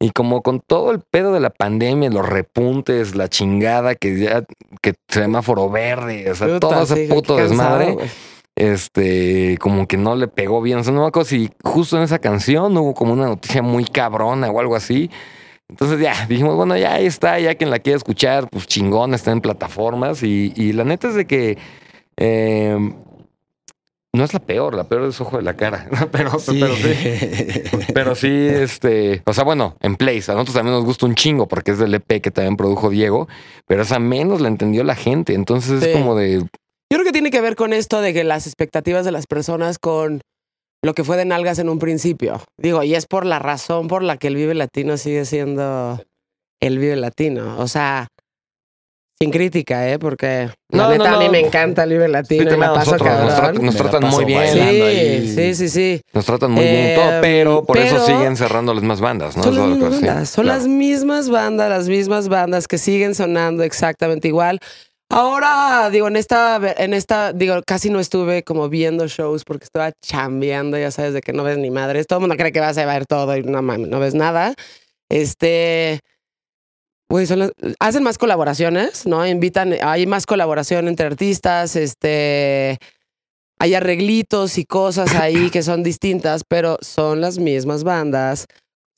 S4: Y como con todo el pedo de la pandemia, los repuntes, la chingada, que ya, que semáforo verde, o sea,
S2: Puta,
S4: todo ese
S2: sí,
S4: puto
S2: cansado,
S4: desmadre este, como que no le pegó bien. O sea, no me acuerdo si justo en esa canción hubo como una noticia muy cabrona o algo así. Entonces ya dijimos, bueno, ya ahí está, ya quien la quiera escuchar, pues chingón, está en plataformas. Y, y la neta es de que eh, no es la peor, la peor es ojo de la cara. <laughs> pero, pero sí. Pero sí, este, o sea, bueno, en Place, a nosotros también nos gusta un chingo porque es del EP que también produjo Diego, pero esa menos la entendió la gente. Entonces
S2: Sí.
S4: es como de,
S2: Yo creo que tiene que ver con esto de que las expectativas de las personas con lo que fue de nalgas en un principio. Digo, y es por la razón por la que el Vive Latino sigue siendo el Vive Latino. O sea, sin crítica, ¿eh? Porque la
S4: No, no,
S2: neta a mí
S4: no.
S2: me encanta el Vive
S4: Sí,
S2: Latino y
S4: también
S2: la
S4: a
S2: paso
S4: nosotros nos,
S2: cabrón.
S4: tratan- nos
S5: Me la
S4: tratan
S5: paso
S4: muy bien.
S2: Sí, sí, sí, sí.
S4: Nos tratan muy bien
S2: Eh,
S4: todo, pero por eso siguen cerrando las más bandas, ¿no?
S2: Son,
S4: sí, claro.
S2: las mismas bandas, las mismas bandas que siguen sonando exactamente igual. Ahora, digo, en esta, en esta, digo, casi no estuve como viendo shows porque estaba chambeando, ya sabes, de que no ves ni madres. Todo el mundo cree que vas a ver todo y no mames, no ves nada. Este, güey, las- hacen más colaboraciones, ¿no? Invitan, hay más colaboración entre artistas, este, hay arreglitos y cosas ahí <coughs> que son distintas, pero son las mismas bandas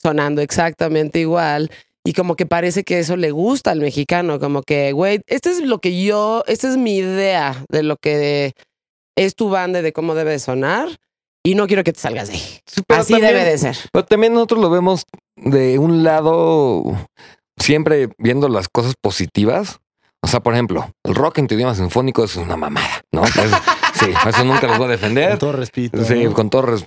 S2: sonando exactamente igual. Y como que parece que eso le gusta al mexicano, como que, güey, este es lo que yo, esta es mi idea de lo que es tu banda y de cómo debe de sonar. Y no quiero que te salgas de ahí.
S4: Pero
S2: Así
S4: también-
S2: debe de ser.
S4: Pero también nosotros lo vemos de un lado, siempre viendo las cosas positivas. O sea, por ejemplo, el rock en tu idioma sinfónico es una mamada, ¿no? Es- <laughs> sí, eso nunca los voy a defender.
S5: Con todo respeto.
S4: Sí, con todo, res-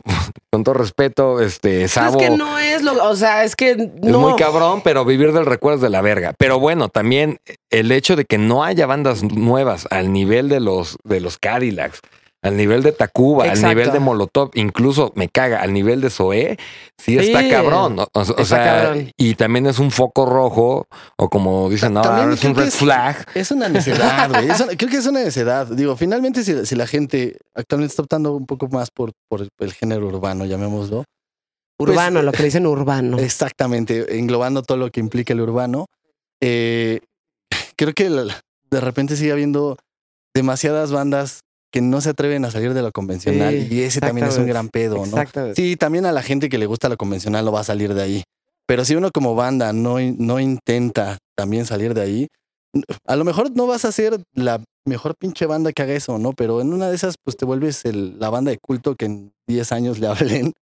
S4: con todo respeto, este,
S2: Pero
S4: Sabo
S2: es que no es lo, o sea, es que
S4: es
S2: no.
S4: muy cabrón, pero vivir del recuerdo es de la verga. Pero bueno, también el hecho de que no haya bandas nuevas al nivel de los, de los Cadillacs, al nivel de Tacuba, al nivel de Molotov, incluso me caga, al nivel de Zoé, sí,
S2: Sí,
S4: está cabrón. O, o- o
S2: está
S4: sea,
S2: cabrón.
S4: y también es un foco rojo, o como dicen ahora,
S5: También
S4: es un red flag.
S5: Es una necedad, güey. Creo que es una necedad. Digo, finalmente, si, si la gente actualmente está optando un poco más por, por el género urbano, llamémoslo.
S2: Urbano,
S5: pues,
S2: lo que le dicen urbano.
S5: Exactamente, englobando todo lo que implica el urbano. eh, creo que de repente sigue habiendo demasiadas bandas que no se atreven a salir de lo convencional
S2: Sí,
S5: y ese también es un gran pedo, ¿no? Sí, también a la gente que le gusta lo convencional no va a salir de ahí. Pero si uno como banda no, no intenta también salir de ahí, a lo mejor no vas a ser la mejor pinche banda que haga eso, ¿no? Pero en una de esas, pues te vuelves el- la banda de culto que en 10 años le <laughs> hablen.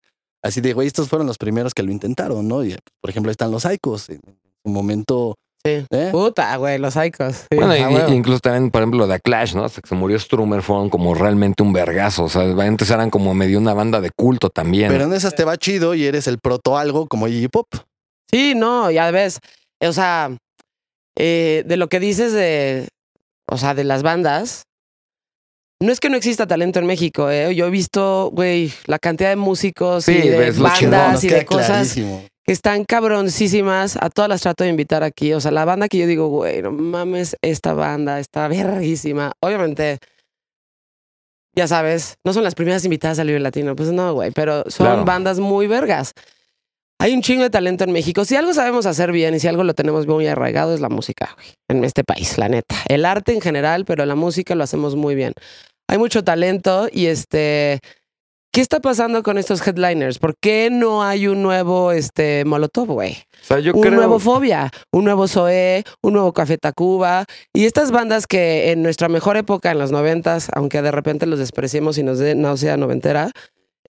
S5: Así de, güey, estos fueron los primeros que lo intentaron, ¿no? Y, por ejemplo, ahí están los Icos. En su momento,
S2: Sí.
S5: ¿eh?
S2: Puta, güey, los Icos. Sí,
S4: Bueno, y- incluso también, por ejemplo, de Clash, ¿no? Hasta que se murió Strummer fueron como realmente un vergazo. O sea, antes eran como medio una banda de culto también.
S5: Pero en esas te va chido y eres el proto algo como Iggy Pop.
S2: Sí, no, ya ves. O sea, eh, de lo que dices de, o sea, de las bandas, no es que no exista talento en México, ¿eh? Yo he visto, güey, la cantidad de músicos
S4: Sí,
S2: y de bandas y de cosas
S5: clarísimo.
S2: Que están cabroncísimas. A todas las trato de invitar aquí. O sea, la banda que yo digo, güey, no mames, esta banda está verguísima. Obviamente, ya sabes, no son las primeras invitadas al Vive Latino. Pues no, güey, pero son
S4: Claro.
S2: bandas muy vergas. Hay un chingo de talento en México. Si algo sabemos hacer bien y si algo lo tenemos muy arraigado es la música, güey, en este país, la neta. El arte en general, pero la música lo hacemos muy bien. Hay mucho talento y este... ¿Qué está pasando con estos headliners? ¿Por qué no hay un nuevo este, Molotov, güey?
S4: o sea, yo
S2: un
S4: creo.
S2: nuevo Fobia, un nuevo Zoé, un nuevo Café Tacuba. Y estas bandas que en nuestra mejor época, en los noventas, aunque de repente los despreciemos y nos dé náusea noventera,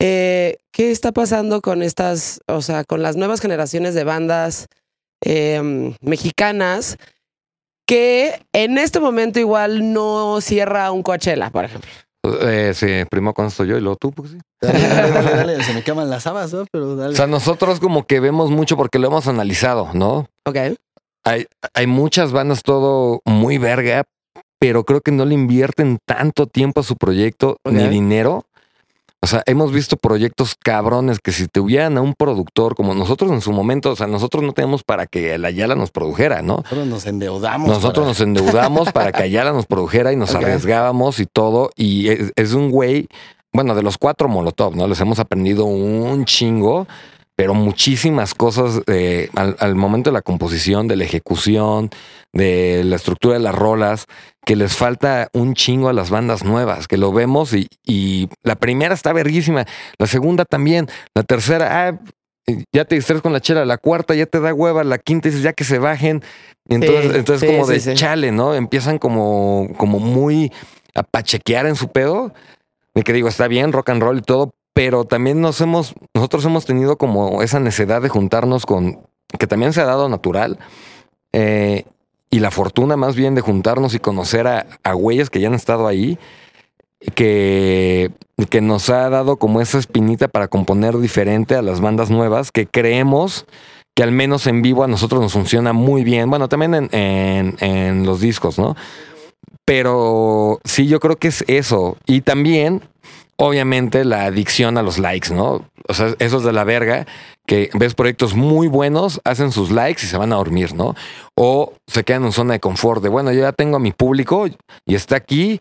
S2: eh, ¿qué está pasando con estas, o sea, con las nuevas generaciones de bandas eh, mexicanas que en este momento igual no cierra un Coachella, por ejemplo?
S4: Eh, sí, primero con esto yo y luego tú, pues sí.
S5: Dale, dale, dale, dale, <laughs> Se me queman las habas, ¿no? Pero dale.
S4: O sea, nosotros como que vemos mucho porque lo hemos analizado, ¿no?
S2: Ok.
S4: Hay, hay muchas bandas todo muy verga, pero creo que no le invierten tanto tiempo a su proyecto ni dinero. O sea, hemos visto proyectos cabrones que si tuvieran a un productor como nosotros en su momento, o sea, nosotros no tenemos para que la Ayala nos produjera, ¿no?
S5: Nosotros nos endeudamos.
S4: Nosotros
S5: para-
S4: nos endeudamos para que Ayala nos produjera y nos arriesgábamos y todo. Y es, es un güey, bueno, de los cuatro Molotov, ¿no? Les hemos aprendido un chingo, pero muchísimas cosas eh, al, al momento de la composición, de la ejecución, de la estructura de las rolas, que les falta un chingo a las bandas nuevas, que lo vemos y, y la primera está verguísima, la segunda también, la tercera, ah, ya te distraes con la chela, la cuarta ya te da hueva, la quinta dices ya que se bajen. Entonces,
S2: Sí,
S4: entonces
S2: sí,
S4: como
S2: sí,
S4: de chale, ¿no? Empiezan como, como muy a pachequear en su pedo. De que digo, está bien, rock and roll y todo, pero también nos hemos, nosotros hemos tenido como esa necesidad de juntarnos con, que también se ha dado natural, eh, y la fortuna más bien de juntarnos y conocer a, a güeyes que ya han estado ahí. que, que nos ha dado como esa espinita para componer diferente a las bandas nuevas, que creemos que al menos en vivo a nosotros nos funciona muy bien. Bueno, también en, en los discos, ¿no? Pero sí, yo creo que es eso. Y también, obviamente, la adicción a los likes, ¿no? O sea, eso es de la verga, que ves proyectos muy buenos, hacen sus likes y se van a dormir, ¿no? O se quedan en zona de confort de, bueno, yo ya tengo a mi público y está aquí.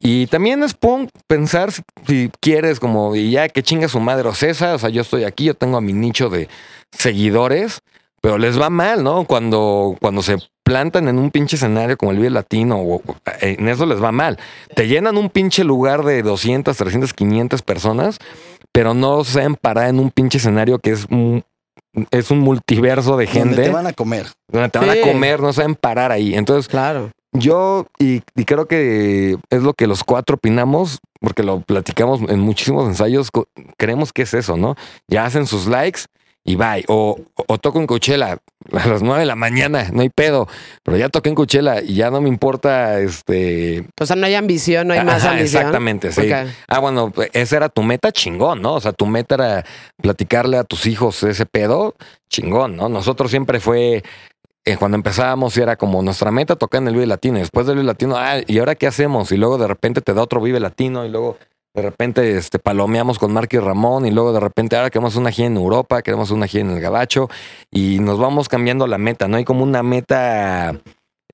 S4: Y también es pon- pensar si, si quieres como, y ya que chinga su madre o César, o sea, yo estoy aquí, yo tengo a mi nicho de seguidores, pero les va mal, ¿no? Cuando, cuando se plantan en un pinche escenario como el Vive Latino, o, o- en eso les va mal. Te llenan un pinche lugar de 200, 300, 500 personas, pero no se saben parar en un pinche escenario que es un, es un multiverso de
S5: Donde
S4: gente
S5: te van a comer.
S4: donde te van a comer, no saben parar ahí. Entonces,
S2: Claro.
S4: yo, y, y creo que es lo que los cuatro opinamos, porque lo platicamos en muchísimos ensayos, creemos que es eso, ¿no? Ya hacen sus likes y bye. O, o, toco en Coachella a las nueve de la mañana, no hay pedo, pero ya toqué en Coachella y ya no me importa, este...
S2: O sea, no hay ambición, no hay más ambición.
S4: Exactamente, sí. Ah, bueno, esa era tu meta, chingón, ¿no? O sea, tu meta era platicarle a tus hijos ese pedo, chingón, ¿no? Nosotros siempre fue, eh, cuando empezábamos, era como nuestra meta tocar en el Vive Latino. y Después del Vive Latino, ah, ¿y ahora qué hacemos? Y luego de repente te da otro Vive Latino y luego de repente este, palomeamos con Marky y Ramón y luego de repente ahora queremos una gira en Europa, queremos una gira en el Gabacho y nos vamos cambiando la meta, ¿no? Hay como una meta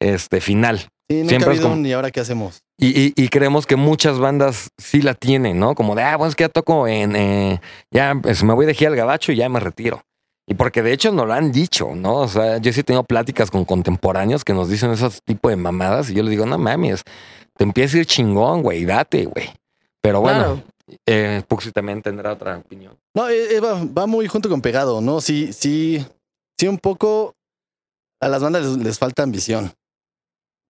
S4: este, final.
S5: Sí, nunca
S4: Siempre
S5: ha
S4: es
S5: habido
S4: como-
S5: un, ¿y ahora qué hacemos?
S4: Y, y- y creemos que muchas bandas sí la tienen, ¿no? Como de, ah, bueno, es que ya toco en, eh, ya pues, me voy de gira al gabacho y ya me retiro. Y porque de hecho nos lo han dicho, ¿no? O sea, yo sí tengo pláticas con contemporáneos que nos dicen esos tipo de mamadas y yo les digo, no mames, te empieza a ir chingón, güey, date, güey. Pero bueno,
S2: Claro.
S4: eh, Puxi también tendrá otra opinión.
S5: No, eh, eh, va, va muy junto con pegado, ¿no? Sí, sí, sí, un poco a las bandas les, les falta ambición.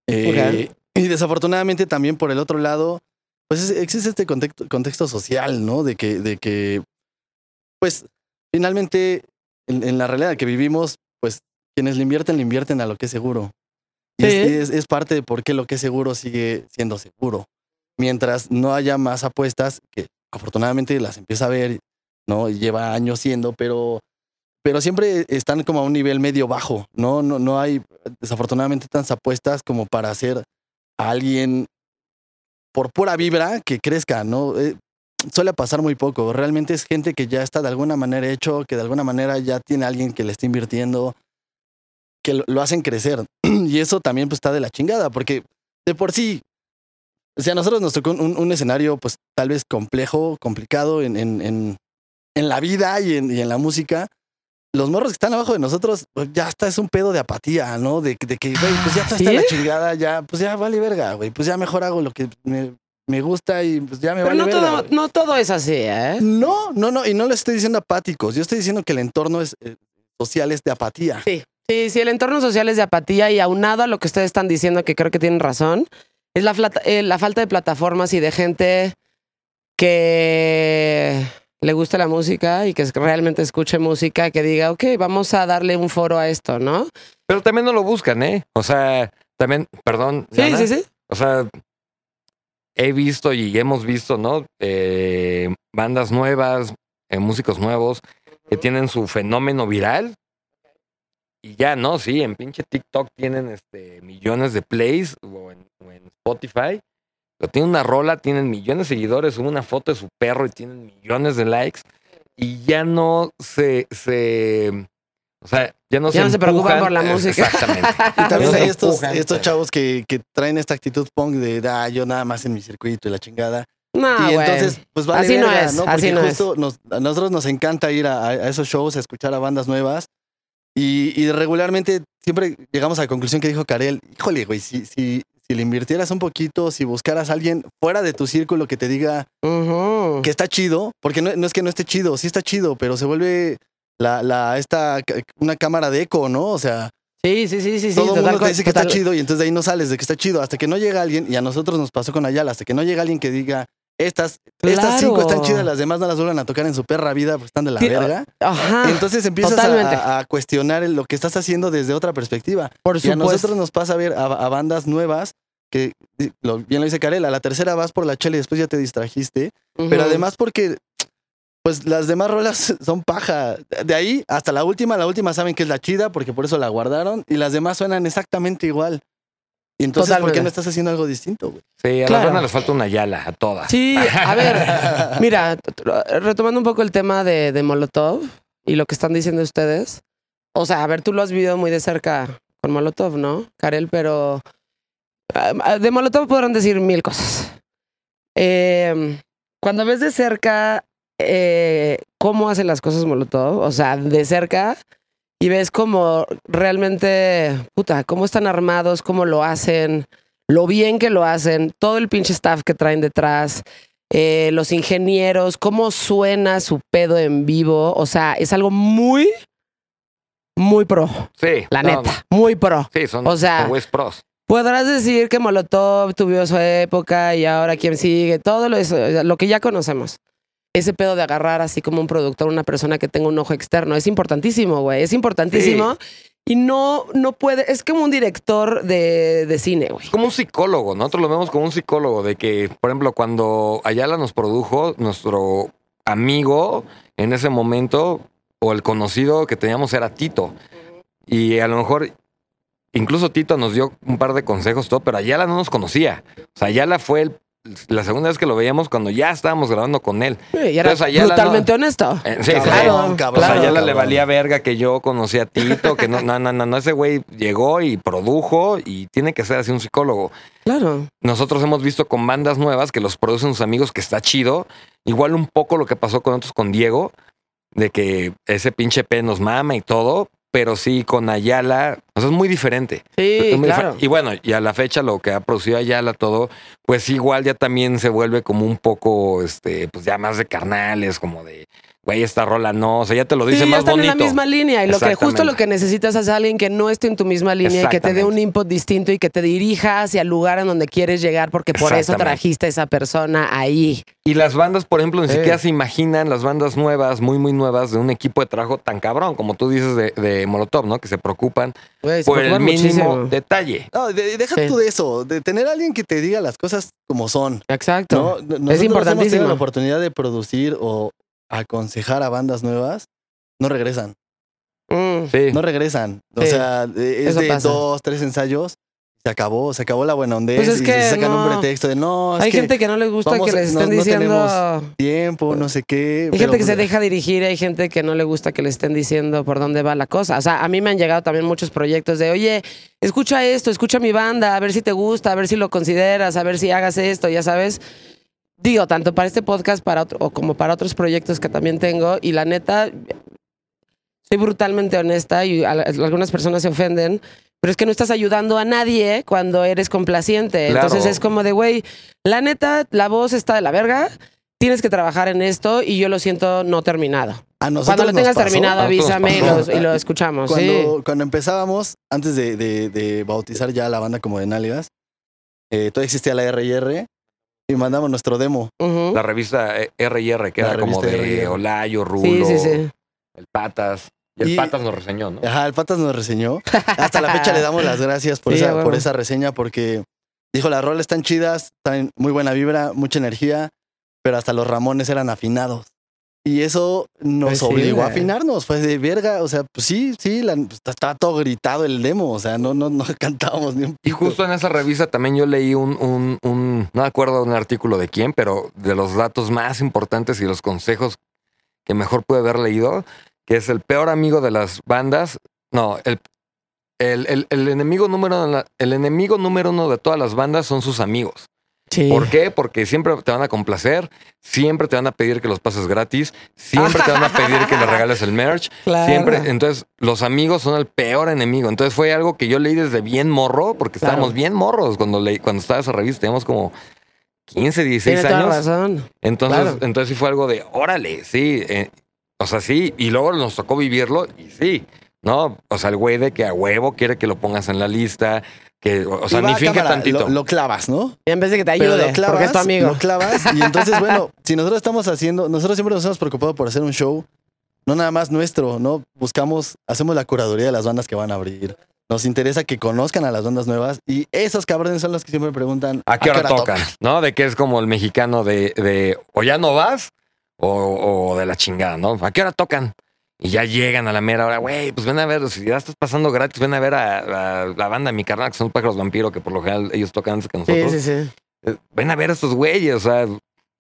S5: Eh, Y desafortunadamente también por el otro lado, pues es- existe este contexto, contexto social, ¿no? De que, de que, pues, finalmente, en, en la realidad que vivimos, pues, quienes le invierten, le invierten a lo que es seguro. Y es, es parte de por qué lo que es seguro sigue siendo seguro. Mientras no haya más apuestas, que afortunadamente las empieza a ver, ¿no? Lleva años siendo, pero, pero siempre están como a un nivel medio bajo, ¿no? No, no hay desafortunadamente tantas apuestas como para hacer a alguien por pura vibra que crezca, ¿no? Eh, suele pasar muy poco. Realmente es gente que ya está de alguna manera hecho, que de alguna manera ya tiene alguien que le está invirtiendo, que lo, lo hacen crecer. <clears throat> y eso también pues está de la chingada, porque de por sí, o sea, a nosotros nos tocó un, un escenario pues tal vez complejo, complicado en, en, en, en la vida y en, y en la música. Los morros que están abajo de nosotros, pues ya está, es un pedo de apatía, ¿no? De, de que, güey, pues ya está, la chingada, ya, pues ya vale verga, güey. Pues ya mejor hago lo que me, me gusta y pues ya me
S2: Pero
S5: vale
S2: no
S5: verga.
S2: todo, no todo es así, ¿eh?
S5: No, no, no, y no les estoy diciendo apáticos. Yo estoy diciendo que el entorno es, eh, social es de apatía.
S2: Sí, sí, sí, el entorno social es de apatía y aunado a lo que ustedes están diciendo, que creo que tienen razón, es la, flata- eh, la falta de plataformas y de gente que le guste la música y que realmente escuche música, que diga, ok, vamos a darle un foro a esto, ¿no?
S4: Pero también no lo buscan, ¿eh? O sea, también, perdón.
S2: Sí, sí, sí.
S4: O sea, he visto y hemos visto, ¿no? Eh, bandas nuevas, eh, músicos nuevos que tienen su fenómeno viral. Y ya, ¿no? Sí, en pinche TikTok tienen este, millones de plays o en, o en Spotify. Pero tienen una rola, tienen millones de seguidores, suben una foto de su perro y tienen millones de likes. Y ya no se, se o sea, ya no
S2: Ya
S4: se
S2: no se preocupan por la música.
S4: Exactamente. <laughs>
S5: Y también hay estos, chavos que, que traen esta actitud punk de, ah, yo nada más en mi circuito y la chingada.
S2: No,
S5: y entonces, pues vale
S2: Así no es,
S5: ¿no?
S2: así no
S5: justo nos- a nosotros nos encanta ir a, a esos shows, a escuchar a bandas nuevas. Y, y regularmente siempre llegamos a la conclusión que dijo Karel, híjole, güey, si, si, si le invirtieras un poquito, si buscaras a alguien fuera de tu círculo que te diga que está chido, porque no, no es que no esté chido, sí está chido, pero se vuelve la, la, esta, una cámara de eco, ¿no? O sea,
S2: Sí, sí, sí, sí, sí.
S5: todo el mundo te dice que
S2: total-
S5: está chido y entonces de ahí no sales de que está chido hasta que no llega alguien, y a nosotros nos pasó con Ayala, hasta que no llega alguien que diga, estas, estas cinco están chidas, las demás no las vuelvan a tocar en su perra vida, pues están de la verga.
S2: Ajá.
S5: Entonces empiezas a, a cuestionar lo que estás haciendo desde otra perspectiva.
S2: por
S5: Y a
S2: supuesto.
S5: nosotros nos pasa a ver a, a bandas nuevas que lo, bien lo dice Karel, a la tercera vas por la chela y después ya te distrajiste. Pero además porque, pues las demás rolas <laughs> son paja. De ahí hasta la última, la última saben que es la chida porque por eso la guardaron y las demás suenan exactamente igual. Y entonces, ¿por qué no estás haciendo algo distinto, güey?
S4: Sí, a
S2: Claro.
S4: las bandas les falta una yala, a todas.
S2: Sí, a ver, <laughs> mira, retomando un poco el tema de, de Molotov y lo que están diciendo ustedes. O sea, a ver, tú lo has vivido muy de cerca con Molotov, ¿no, Karel? Pero ah, de Molotov podrán decir mil cosas. Eh, cuando ves de cerca eh, cómo hacen las cosas Molotov, o sea, de cerca, y ves cómo realmente, puta, cómo están armados, cómo lo hacen, lo bien que lo hacen, todo el pinche staff que traen detrás, eh, los ingenieros, cómo suena su pedo en vivo, o sea, es algo muy, muy pro,
S4: Sí.
S2: la
S4: no,
S2: neta, muy pro.
S4: Sí, son,
S2: O sea,
S4: son pros.
S2: Podrás decir que Molotov tuvo su época y ahora quién sigue, todo lo, eso, lo que ya conocemos. Ese pedo de agarrar así como un productor, una persona que tenga un ojo externo, es importantísimo, güey, es importantísimo. Y no, no puede, es como un director de, de cine, güey.
S4: Es como un psicólogo, nosotros lo vemos como un psicólogo, de que, por ejemplo, cuando Ayala nos produjo, nuestro amigo en ese momento, o el conocido que teníamos era Tito. Y a lo mejor, incluso Tito nos dio un par de consejos, todo, pero Ayala no nos conocía. O sea, Ayala fue el- la segunda vez que lo veíamos cuando ya estábamos grabando con él.
S2: Y era
S4: Entonces,
S2: honesto.
S4: Eh, sí, sí, sí.
S2: Claro,
S4: O sea,
S5: claro,
S4: a Ayala le
S5: cabrón.
S4: valía verga que yo conocía a Tito, que no, no, no, no, no, ese güey llegó y produjo y tiene que ser así un psicólogo.
S2: Claro.
S4: Nosotros hemos visto con bandas nuevas que los producen sus amigos, que está chido. Igual un poco lo que pasó con nosotros con Diego, de que ese pinche P nos mama y todo, pero sí con Ayala, o sea, es muy diferente.
S2: Sí,
S4: muy
S2: claro.
S4: Y bueno, y a la fecha lo que ha producido Ayala todo, pues igual ya también se vuelve como un poco, este, pues ya más de carnales, como de, güey, esta rola no, o sea, ya te lo dice
S2: Sí, ya
S4: más
S2: están
S4: bonito.
S2: en la misma línea y lo que justo lo que necesitas es alguien que no esté en tu misma línea y que te dé un input distinto y que te dirija hacia el lugar en donde quieres llegar porque por eso trajiste a esa persona ahí.
S4: Y las bandas, por ejemplo, ni
S2: Sí.
S4: siquiera se imaginan las bandas nuevas, muy, muy nuevas, de un equipo de trabajo tan cabrón, como tú dices de, de Molotov, ¿no? Que se preocupan
S2: Güey, se
S4: por el
S2: preocupan
S4: mínimo
S2: muchísimo.
S4: detalle.
S5: No, de- deja
S2: Sí.
S5: tú de eso, de tener a alguien que te diga las cosas como son.
S2: Exacto.
S5: ¿no? Nosotros Hemos tenido
S2: importantísimo.
S5: la oportunidad de producir o aconsejar a bandas nuevas, no regresan.
S2: Mm.
S4: Sí.
S5: No regresan. O
S2: Sí.
S5: sea, eh, es
S2: Eso
S5: de
S2: pasa.
S5: dos, tres ensayos. Se acabó, se acabó la buena onda.
S2: Pues es
S5: y
S2: que
S5: se sacan
S2: no.
S5: un pretexto de no, es
S2: Hay
S5: que
S2: gente que no les gusta
S5: vamos
S2: que les estén
S5: no
S2: diciendo.
S5: tenemos tiempo, no sé qué.
S2: Hay
S5: pero-
S2: gente que se deja dirigir, hay gente que no le gusta que le estén diciendo por dónde va la cosa. O sea, a mí me han llegado también muchos proyectos de, oye, escucha esto, escucha mi banda, a ver si te gusta, a ver si lo consideras, a ver si hagas esto, ya sabes. Digo, tanto para este podcast para otro, o como para otros proyectos que también tengo. Y la neta, soy brutalmente honesta y a- algunas personas se ofenden, pero es que no estás ayudando a nadie cuando eres complaciente.
S4: Claro.
S2: Entonces es como de, güey, la neta, la voz está de la verga, tienes que trabajar en esto y yo lo siento no terminado.
S5: A nosotros
S2: Cuando lo tengas
S5: pasó
S2: terminado, avísame y lo, y lo escuchamos.
S5: Cuando,
S2: sí.
S5: cuando empezábamos, antes de, de- de bautizar ya la banda como de Nalgas, eh, todavía existía la R&R y mandamos nuestro demo.
S4: La revista eh, R&R, que
S5: La
S4: era como de. Olayo, Rulo,
S2: Sí, sí, sí.
S4: el Patas. Y el
S5: Y-
S4: Patas nos reseñó, ¿no?
S5: Ajá, el Patas nos reseñó. Hasta la fecha le damos las gracias por, <laughs> esa, por esa reseña porque dijo, las rolas están chidas, están muy buena vibra, mucha energía, pero hasta los Ramones eran afinados. Y eso nos
S2: Pues sí,
S5: obligó a afinarnos, fue de verga, o sea, pues sí, sí, la- pues, estaba todo gritado el demo, o sea, no, no, no <laughs> cantábamos ni un
S4: Y
S5: pito.
S4: justo en esa revista también yo leí un, un, un- no me acuerdo un artículo de quién, pero de los datos más importantes y los consejos que mejor pude haber leído, que es el peor amigo de las bandas. No, el, el, el- el enemigo número el enemigo número uno de todas las bandas son sus amigos.
S2: Sí.
S4: ¿Por qué? Porque siempre te van a complacer, siempre te van a pedir que los pases gratis, siempre te van a pedir que le regales el merch, <laughs>
S2: Claro.
S4: siempre. Entonces, los amigos son el peor enemigo. Entonces, fue algo que yo leí desde bien morro, porque
S2: Claro.
S4: estábamos bien morros cuando leí, cuando estaba esa revista, teníamos como 15, 16
S2: Tiene toda
S4: años.
S2: razón.
S4: Entonces,
S2: Claro.
S4: entonces sí fue algo de, órale, sí. eh, o sea, sí. Y luego nos tocó vivirlo y sí. ¿No? O sea, el güey de que a huevo quiere que lo pongas en la lista, que, o sea, ni finge
S5: cámara,
S4: tantito.
S5: Lo, lo clavas, ¿no?
S2: Y en vez de que te
S5: Pero
S2: ayude,
S5: lo clavas,
S2: porque es tu amigo.
S5: Lo clavas y <laughs> entonces, bueno, si nosotros estamos haciendo, nosotros siempre nos hemos preocupado por hacer un show, no nada más nuestro, ¿no? Buscamos, hacemos la curaduría de las bandas que van a abrir. Nos interesa que conozcan a las bandas nuevas y esos cabrones son los que siempre preguntan
S4: ¿A qué hora tocan? ¿No? De que es como el mexicano de, de o ya no vas o, o de la chingada, ¿no? ¿A qué hora tocan? Y ya llegan a la mera hora, güey, pues ven a ver, si ya estás pasando gratis, ven a ver a, a la banda de mi carnal, que son los pájaros vampiro, que por lo general ellos tocan antes que
S2: Sí,
S4: nosotros.
S2: sí, sí.
S4: Eh, Ven a ver a estos güeyes, o sea,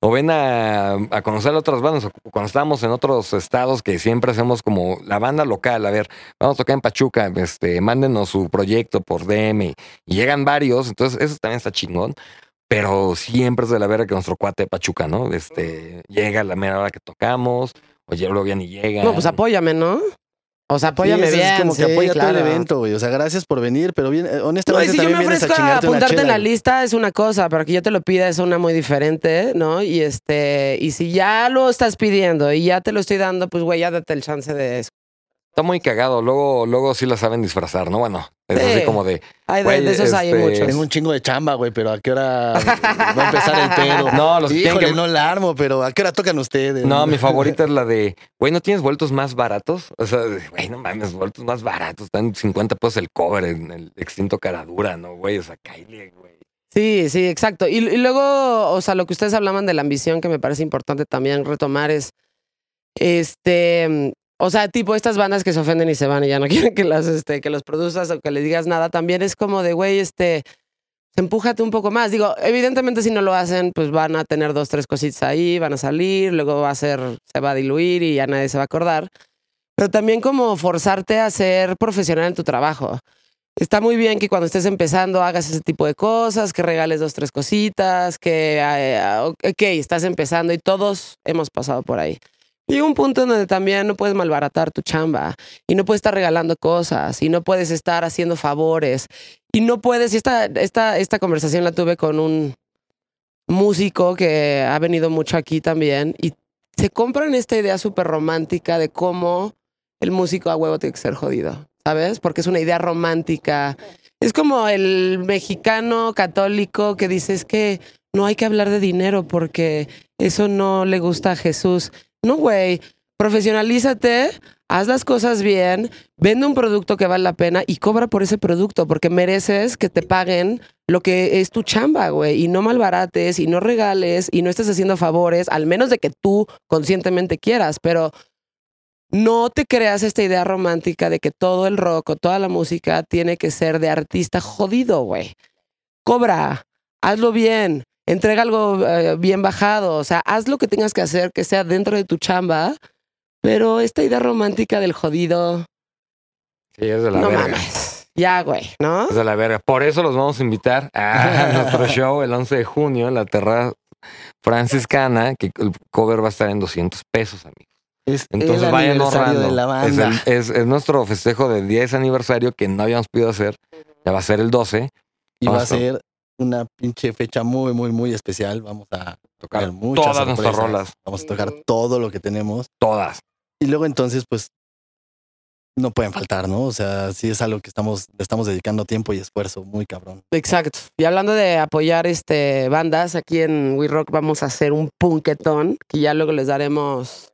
S4: o ven a, a conocer a otras bandas. o Cuando estamos en otros estados que siempre hacemos como la banda local, a ver, vamos a tocar en Pachuca, este, mándenos su proyecto por DM y, y llegan varios, entonces eso también está chingón. Pero siempre es de la vera que nuestro cuate de Pachuca, ¿no? Este, llega a la mera hora que tocamos, o ya luego ya ni llega.
S2: No, pues apóyame, ¿no? O sea, apóyame
S5: Sí,
S2: bien.
S5: Es como que
S2: sí,
S5: todo
S2: claro.
S5: el evento, güey. O sea, gracias por venir, pero bien, eh,
S2: No,
S5: honestamente
S2: y si yo me
S5: también vienes a
S2: ofrezco a
S5: una
S2: apuntarte en la
S5: güey.
S2: lista es una cosa, pero que yo te lo pida es una muy diferente, ¿no? Y este, y si ya lo estás pidiendo y ya te lo estoy dando, pues güey, ya date el chance de.
S4: Está muy cagado. Luego, luego sí la saben disfrazar, ¿no? Bueno, es
S2: Sí.
S4: así como de.
S2: Ay, de, esos hay
S4: este,
S2: muchos.
S5: Tengo un chingo de chamba, güey, pero ¿a qué hora va a empezar el pedo? <laughs>
S4: No, los
S5: Híjole,
S4: que-
S5: no la armo, pero ¿a qué hora tocan ustedes?
S4: No, mi <laughs> favorita es la de, güey, ¿no tienes vueltos más baratos? O sea, güey, no mames, vueltos más baratos. Están 50 pesos el cover en el extinto Caradura, ¿no, güey? O sea, Kylie, güey.
S2: Sí, sí, exacto. Y, y luego, o sea, lo que ustedes hablaban de la ambición que me parece importante también retomar es, este, o sea, tipo estas bandas que se ofenden y se van y ya no <laughs> quieren que las, este, que los produzcas o que les digas nada, también es como de, güey, este, empújate un poco más. Digo, evidentemente si no lo hacen, pues van a tener dos, tres cositas ahí, van a salir, luego va a ser, se va a diluir y ya nadie se va a acordar. Pero también como forzarte a ser profesional en tu trabajo. Está muy bien que cuando estés empezando hagas ese tipo de cosas, que regales dos, tres cositas, que, eh, ok, estás empezando y todos hemos pasado por ahí. Llega un punto en donde también no puedes malbaratar tu chamba y no puedes estar regalando cosas y no puedes estar haciendo favores y no puedes, y esta, esta, esta conversación la tuve con un músico que ha venido mucho aquí también y se compran esta idea súper romántica de cómo el músico a huevo tiene que ser jodido, ¿sabes? Porque es una idea romántica. Es como el mexicano católico que dice es que no hay que hablar de dinero porque eso no le gusta a Jesús. No, güey, profesionalízate, haz las cosas bien, vende un producto que vale la pena y cobra por ese producto porque mereces que te paguen lo que es tu chamba, güey, y no malbarates y no regales y no estés haciendo favores, al menos de que tú conscientemente quieras, pero no te creas esta idea romántica de que todo el rock o toda la música tiene que ser de artista jodido, güey. Cobra, hazlo bien, entrega algo eh, bien bajado, o sea, haz lo que tengas que hacer que sea dentro de tu chamba, pero esta idea romántica del jodido,
S4: Sí, es de la
S2: no
S4: verga.
S2: mames. Ya, güey, ¿no?
S4: Es de la verga. Por eso los vamos a invitar a <laughs> nuestro show el 11 de junio en la Terra Franciscana, que el cover va a estar en 200 pesos, amigos.
S5: Es
S4: Entonces
S5: el
S4: vayan ahorrando.
S5: de la
S4: Es,
S5: banda.
S4: el- es- es nuestro festejo del 10 aniversario que no habíamos podido hacer. Ya va a ser el 12.
S5: y va a- ser una pinche fecha muy, muy, muy especial. Vamos a
S4: Tocar
S5: muchas
S4: todas nuestras rolas.
S5: Vamos a tocar todo lo que tenemos.
S4: Todas.
S5: Y luego entonces, pues, no pueden faltar, ¿no? O sea, sí es algo que estamos, le estamos dedicando tiempo y esfuerzo muy cabrón.
S2: Exacto. Y hablando de apoyar este bandas, aquí en We Rock vamos a hacer un punketón, que ya luego les daremos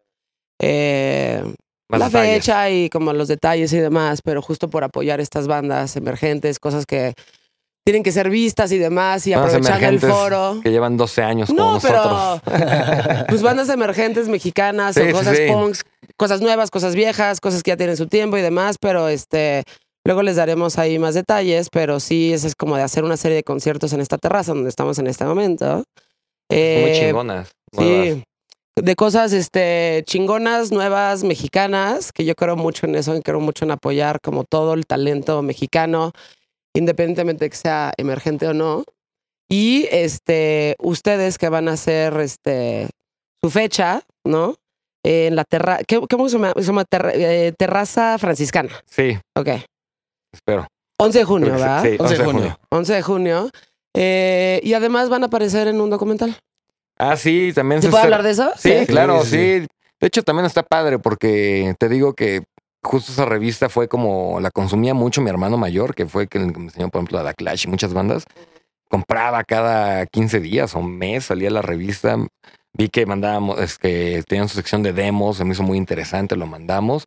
S2: eh, la
S4: detalles.
S2: fecha y como los detalles y demás, pero justo por apoyar estas bandas emergentes, cosas que tienen que ser vistas y demás, y
S4: Bandas
S2: aprovechando el foro.
S4: Que llevan 12 años como
S2: No,
S4: nosotros.
S2: pero <laughs> pues bandas emergentes mexicanas
S4: Sí,
S2: o cosas
S4: sí.
S2: punks, cosas nuevas, cosas viejas, cosas que ya tienen su tiempo y demás, pero este luego les daremos ahí más detalles, pero sí, eso es como de hacer una serie de conciertos en esta terraza donde estamos en este momento.
S4: Son
S2: Eh,
S4: muy chingonas. nuevas.
S2: Sí. De cosas este, chingonas, nuevas, mexicanas, que yo creo mucho en eso, y creo mucho en apoyar como todo el talento mexicano, independientemente de que sea emergente o no. Y este, ustedes que van a hacer este, su fecha, ¿no? En la terraza, ¿cómo se llama? Se llama Terra- eh, terraza franciscana.
S4: Sí,
S2: Ok.
S4: espero.
S2: 11 de junio. ¿verdad?
S4: Sí,
S5: 11 de junio.
S2: 11 de junio. Eh, y además van a aparecer en un documental.
S4: Ah, sí, también
S2: ¿Se
S4: se
S2: puede
S4: está-
S2: hablar de eso?
S4: Sí, claro,
S5: sí,
S4: De hecho, también está padre porque te digo que justo esa revista fue como la consumía mucho mi hermano mayor, que fue que me enseñó, por ejemplo, a The Clash y muchas bandas. Compraba cada 15 días o mes, salía la revista. Vi que mandábamos, es que tenían su sección de demos, se me hizo muy interesante, lo mandamos.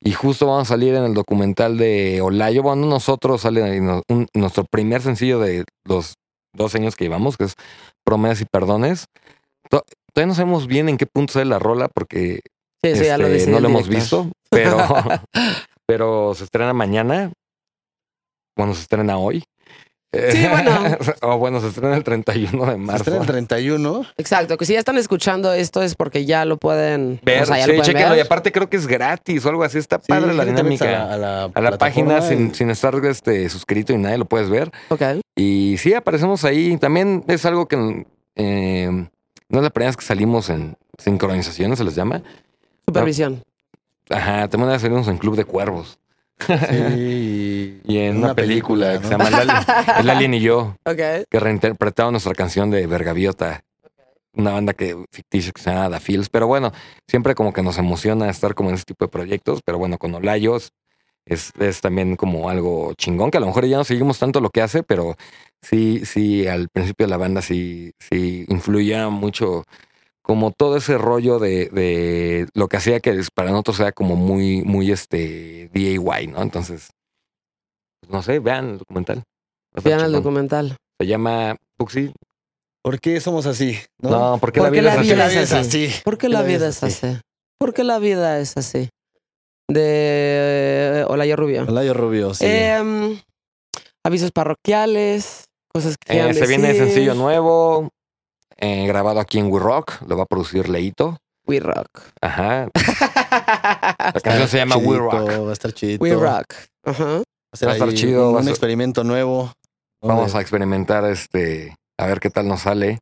S4: Y justo vamos a salir en el documental de Olayo. Bueno, nosotros sale nuestro primer sencillo de los dos años que llevamos, que es Promesas y Perdones. To- Todavía no sabemos bien en qué punto sale la rola porque
S2: Sí, sí, ya lo
S4: este, no lo hemos visto, pero, <laughs> <laughs> pero se estrena mañana. Bueno, se estrena hoy.
S2: Sí, bueno. <laughs>
S4: o bueno, se estrena el 31 de
S5: Se
S4: marzo.
S5: estrena el 31.
S2: Exacto, que si ya están escuchando esto es porque ya lo pueden
S4: Ver,
S2: o sea, ya
S4: sí,
S2: lo pueden
S4: chéquenlo.
S2: ver.
S4: Y aparte creo que es gratis o algo así. Está
S5: Sí,
S4: padre la dinámica.
S5: A la,
S4: A la página sin, sin estar este, suscrito y nadie lo puedes ver.
S2: Ok.
S4: Y sí, aparecemos ahí. También es algo que eh, no es la primera vez que salimos en sincronizaciones, se les llama.
S2: Supervisión.
S4: Ajá, también una vez salimos en Club de Cuervos.
S5: Sí, <laughs>
S4: Y en una, película, que se llama El Alien, <laughs> El Alien y yo,
S2: Ok.
S4: que reinterpretaron nuestra canción de Vergaviota. Una banda que ficticia que se llama The Fields. Pero bueno, siempre como que nos emociona estar como en ese tipo de proyectos. Pero bueno, con Olayos es, es también como algo chingón, que a lo mejor ya no seguimos tanto lo que hace, pero sí, sí, al principio de la banda sí, sí influía mucho como todo ese rollo de, de lo que hacía que para nosotros era como muy, muy este DIY, ¿no? Entonces, pues, no sé, vean el documental.
S2: Vean el documental.
S4: Se llama Puxi.
S5: ¿Por qué somos así? No,
S4: No, porque la
S2: Porque
S4: vida
S2: la
S4: es
S2: vida
S4: así.
S2: es así. ¿Por qué la vida es así? ¿Por qué la vida es así? De Olayo Rubio.
S5: Olayo Rubio, sí.
S2: Em, avisos parroquiales, cosas que
S4: Eh, se viene
S2: decir.
S4: sencillo nuevo, eh, grabado aquí en We Rock. Lo va a producir Leito.
S2: We rock.
S4: Ajá. <laughs> La canción se llama We Rock.
S5: Va a estar chido.
S2: We rock. Ajá.
S5: Va a, ser
S4: Va a estar chido,
S5: Un,
S4: va a
S5: un
S4: ser-
S5: experimento nuevo.
S4: Vamos a experimentar este, a ver qué tal nos sale.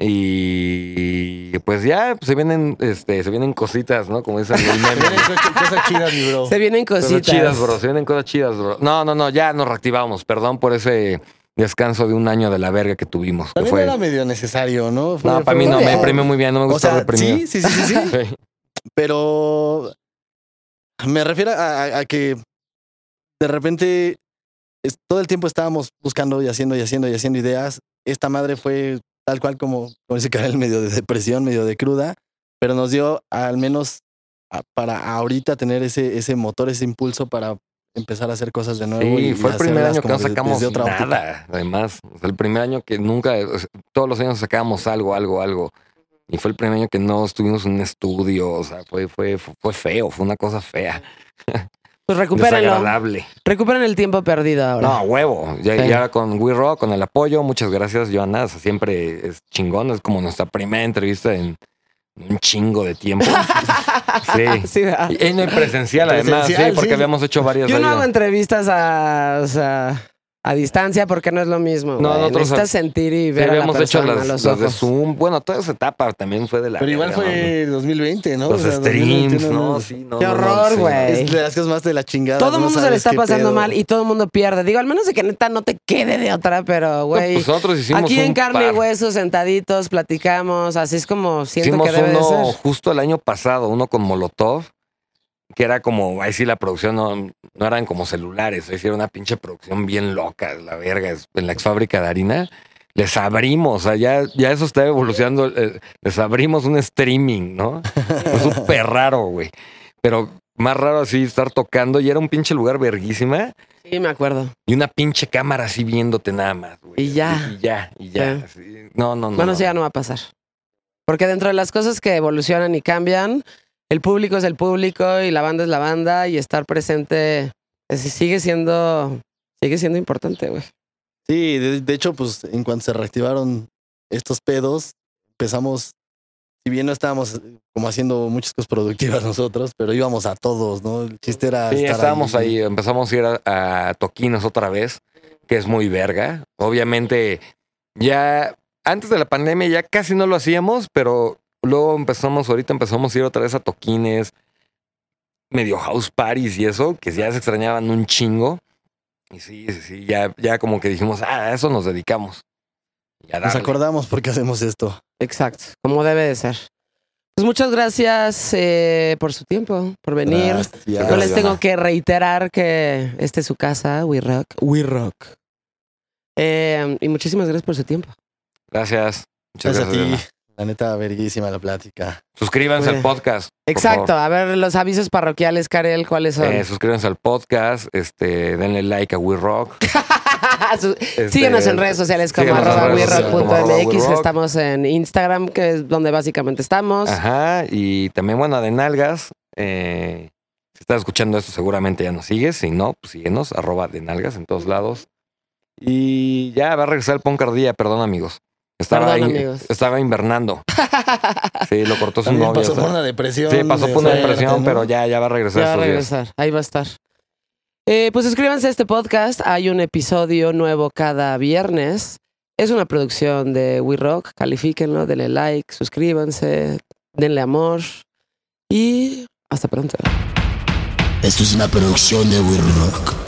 S4: Y pues ya pues, se vienen, este, se vienen cositas, ¿no? Como dice el meme. <laughs>
S5: Vienen cosas- cosas chidas, mi bro.
S2: Se vienen
S4: Cosas
S2: cositas.
S4: chidas, bro. Se vienen cosas chidas, bro. No, no, no, ya nos reactivamos. Perdón por ese descanso de un año de la verga que tuvimos. Que
S5: También
S4: fue...
S5: era medio necesario, ¿no? Fue-
S4: No, para mí no, me deprimió muy bien, no me
S5: O
S4: gusta
S5: sea,
S4: reprimido.
S5: sí, sí, sí, sí, sí. <laughs>
S4: Sí.
S5: Pero me refiero a, a- a que de repente es- todo el tiempo estábamos buscando y haciendo y haciendo y haciendo ideas. Esta madre fue tal cual como, como dice Karel, medio de depresión, medio de cruda, pero nos dio al menos a- para ahorita tener ese, ese motor, ese impulso para empezar a hacer cosas de nuevo.
S4: Sí,
S5: y-
S4: fue el primer año que no
S5: de-
S4: sacamos
S5: desde otra óptica.
S4: nada. Además, O sea, el primer año que nunca, o sea, todos los años sacábamos algo, algo, algo. Y fue el primer año que no estuvimos en un estudio. O sea, fue, fue, fue feo, fue una cosa fea. <laughs>
S2: Pues recupérenlo.
S4: Desagradable.
S2: Recuperen el tiempo perdido ahora.
S4: No, huevo. Ya,
S2: Sí.
S4: ya con We Rock, con el apoyo. Muchas gracias, Joana. O sea, siempre es chingón. Es como nuestra primera entrevista en un chingo de tiempo. <laughs> sí.
S2: Sí,
S4: en el presencial, además, sí, porque
S5: sí.
S4: habíamos hecho varias.
S2: Yo no hago entrevistas a, o sea, a distancia porque no es lo mismo.
S4: No,
S2: güey.
S4: nosotros-
S2: Necesitas sentir y
S4: Sí,
S2: ver a la
S4: habíamos hecho
S2: persona
S4: las,
S2: a los
S4: las de
S2: ojos.
S4: Zoom. Bueno, toda esa etapa también fue de la.
S5: Pero igual
S4: verga,
S5: fue 2020, ¿no?
S4: ¿no? Los
S5: O sea,
S4: streams,
S5: 2021
S4: ¿no?
S5: no-
S4: Sí, no.
S2: Qué
S4: no, no,
S2: horror,
S4: sí.
S2: güey.
S5: Es de las cosas más de la chingada.
S2: Todo el
S5: no
S2: mundo se le está pasando
S5: pedo.
S2: mal y todo el mundo pierde. Digo, al menos de que neta no te quede de otra, pero, güey.
S4: Pues nosotros hicimos
S2: aquí en
S4: un
S2: carne y
S4: par.
S2: hueso, sentaditos, platicamos. Así es como siento
S4: Hicimos
S2: que debe
S4: uno
S2: ser.
S4: justo el año pasado, uno con Molotov, que era como, ahí sí la producción no, no eran como celulares, ahí sí era una pinche producción bien loca, la verga, es- en la ex fábrica de harina. Les abrimos, o sea, ya, ya eso está evolucionando, eh, les abrimos un streaming, ¿no? <laughs> Fue súper raro, güey. Pero más raro así estar tocando y era un pinche lugar verguísima
S2: Sí, me acuerdo.
S4: y una pinche cámara así viéndote nada más, güey.
S2: Y ya.
S4: Y ya, y ya.
S2: Sí.
S4: así. No, no, no.
S2: Bueno,
S4: no.
S2: eso ya no va a pasar. Porque dentro de las cosas que evolucionan y cambian, el público es el público y la banda es la banda y estar presente es- sigue siendo, sigue siendo importante, güey.
S5: Sí, de, de hecho, pues en cuanto se reactivaron estos pedos, empezamos, si bien no estábamos como haciendo muchas cosas productivas <laughs> nosotros, pero íbamos a todos, ¿no? El chiste era
S4: Sí,
S5: estar
S4: estábamos ahí, empezamos a ir a, a toquinos otra vez, que es muy verga. Obviamente, ya antes de la pandemia ya casi no lo hacíamos, pero luego empezamos, ahorita empezamos a ir otra vez a toquines, medio house parties y eso, que ya se extrañaban un chingo. Y sí, sí, sí, ya, ya como que dijimos, ah, a eso nos dedicamos. Y a
S5: Nos acordamos por qué hacemos esto.
S2: Exacto, como debe de ser. Pues muchas gracias eh, por su tiempo, por venir.
S5: Gracias.
S2: No les tengo que reiterar que esta es su casa, We Rock. We Rock. Eh, y muchísimas gracias por su tiempo.
S4: Gracias. Muchas
S5: Gracias a ti. La neta, verguísima la plática.
S4: Suscríbanse al podcast.
S2: Exacto. A ver, los avisos parroquiales, Karel, ¿cuáles son?
S4: Eh, suscríbanse al podcast, este, denle like a We Rock. <laughs> Este,
S2: Síguenos en redes sociales como arroba
S4: wirrock.
S2: Estamos en Instagram, que es donde básicamente estamos.
S4: Ajá, y también, bueno, de nalgas. eh, si estás escuchando esto, seguramente ya nos sigues. Si no, pues síguenos, arroba de nalgas en todos lados. Y ya va a regresar el Poncardía, perdón, amigos. Estaba,
S2: Perdón,
S4: ahí-
S2: amigos.
S4: estaba invernando. <laughs> Sí, lo cortó su
S5: También
S4: novio.
S5: pasó por una depresión.
S4: Sí, pasó
S5: de
S4: por una depresión,
S5: ¿no?
S4: pero ya, ya va a regresar
S2: Ya va a
S4: días.
S2: regresar. Ahí va a estar. Eh, pues suscríbanse a este podcast. Hay un episodio nuevo cada viernes. Es una producción de We Rock. Califíquenlo, denle like, suscríbanse, denle amor. Y hasta pronto.
S1: Esto es una producción de We Rock.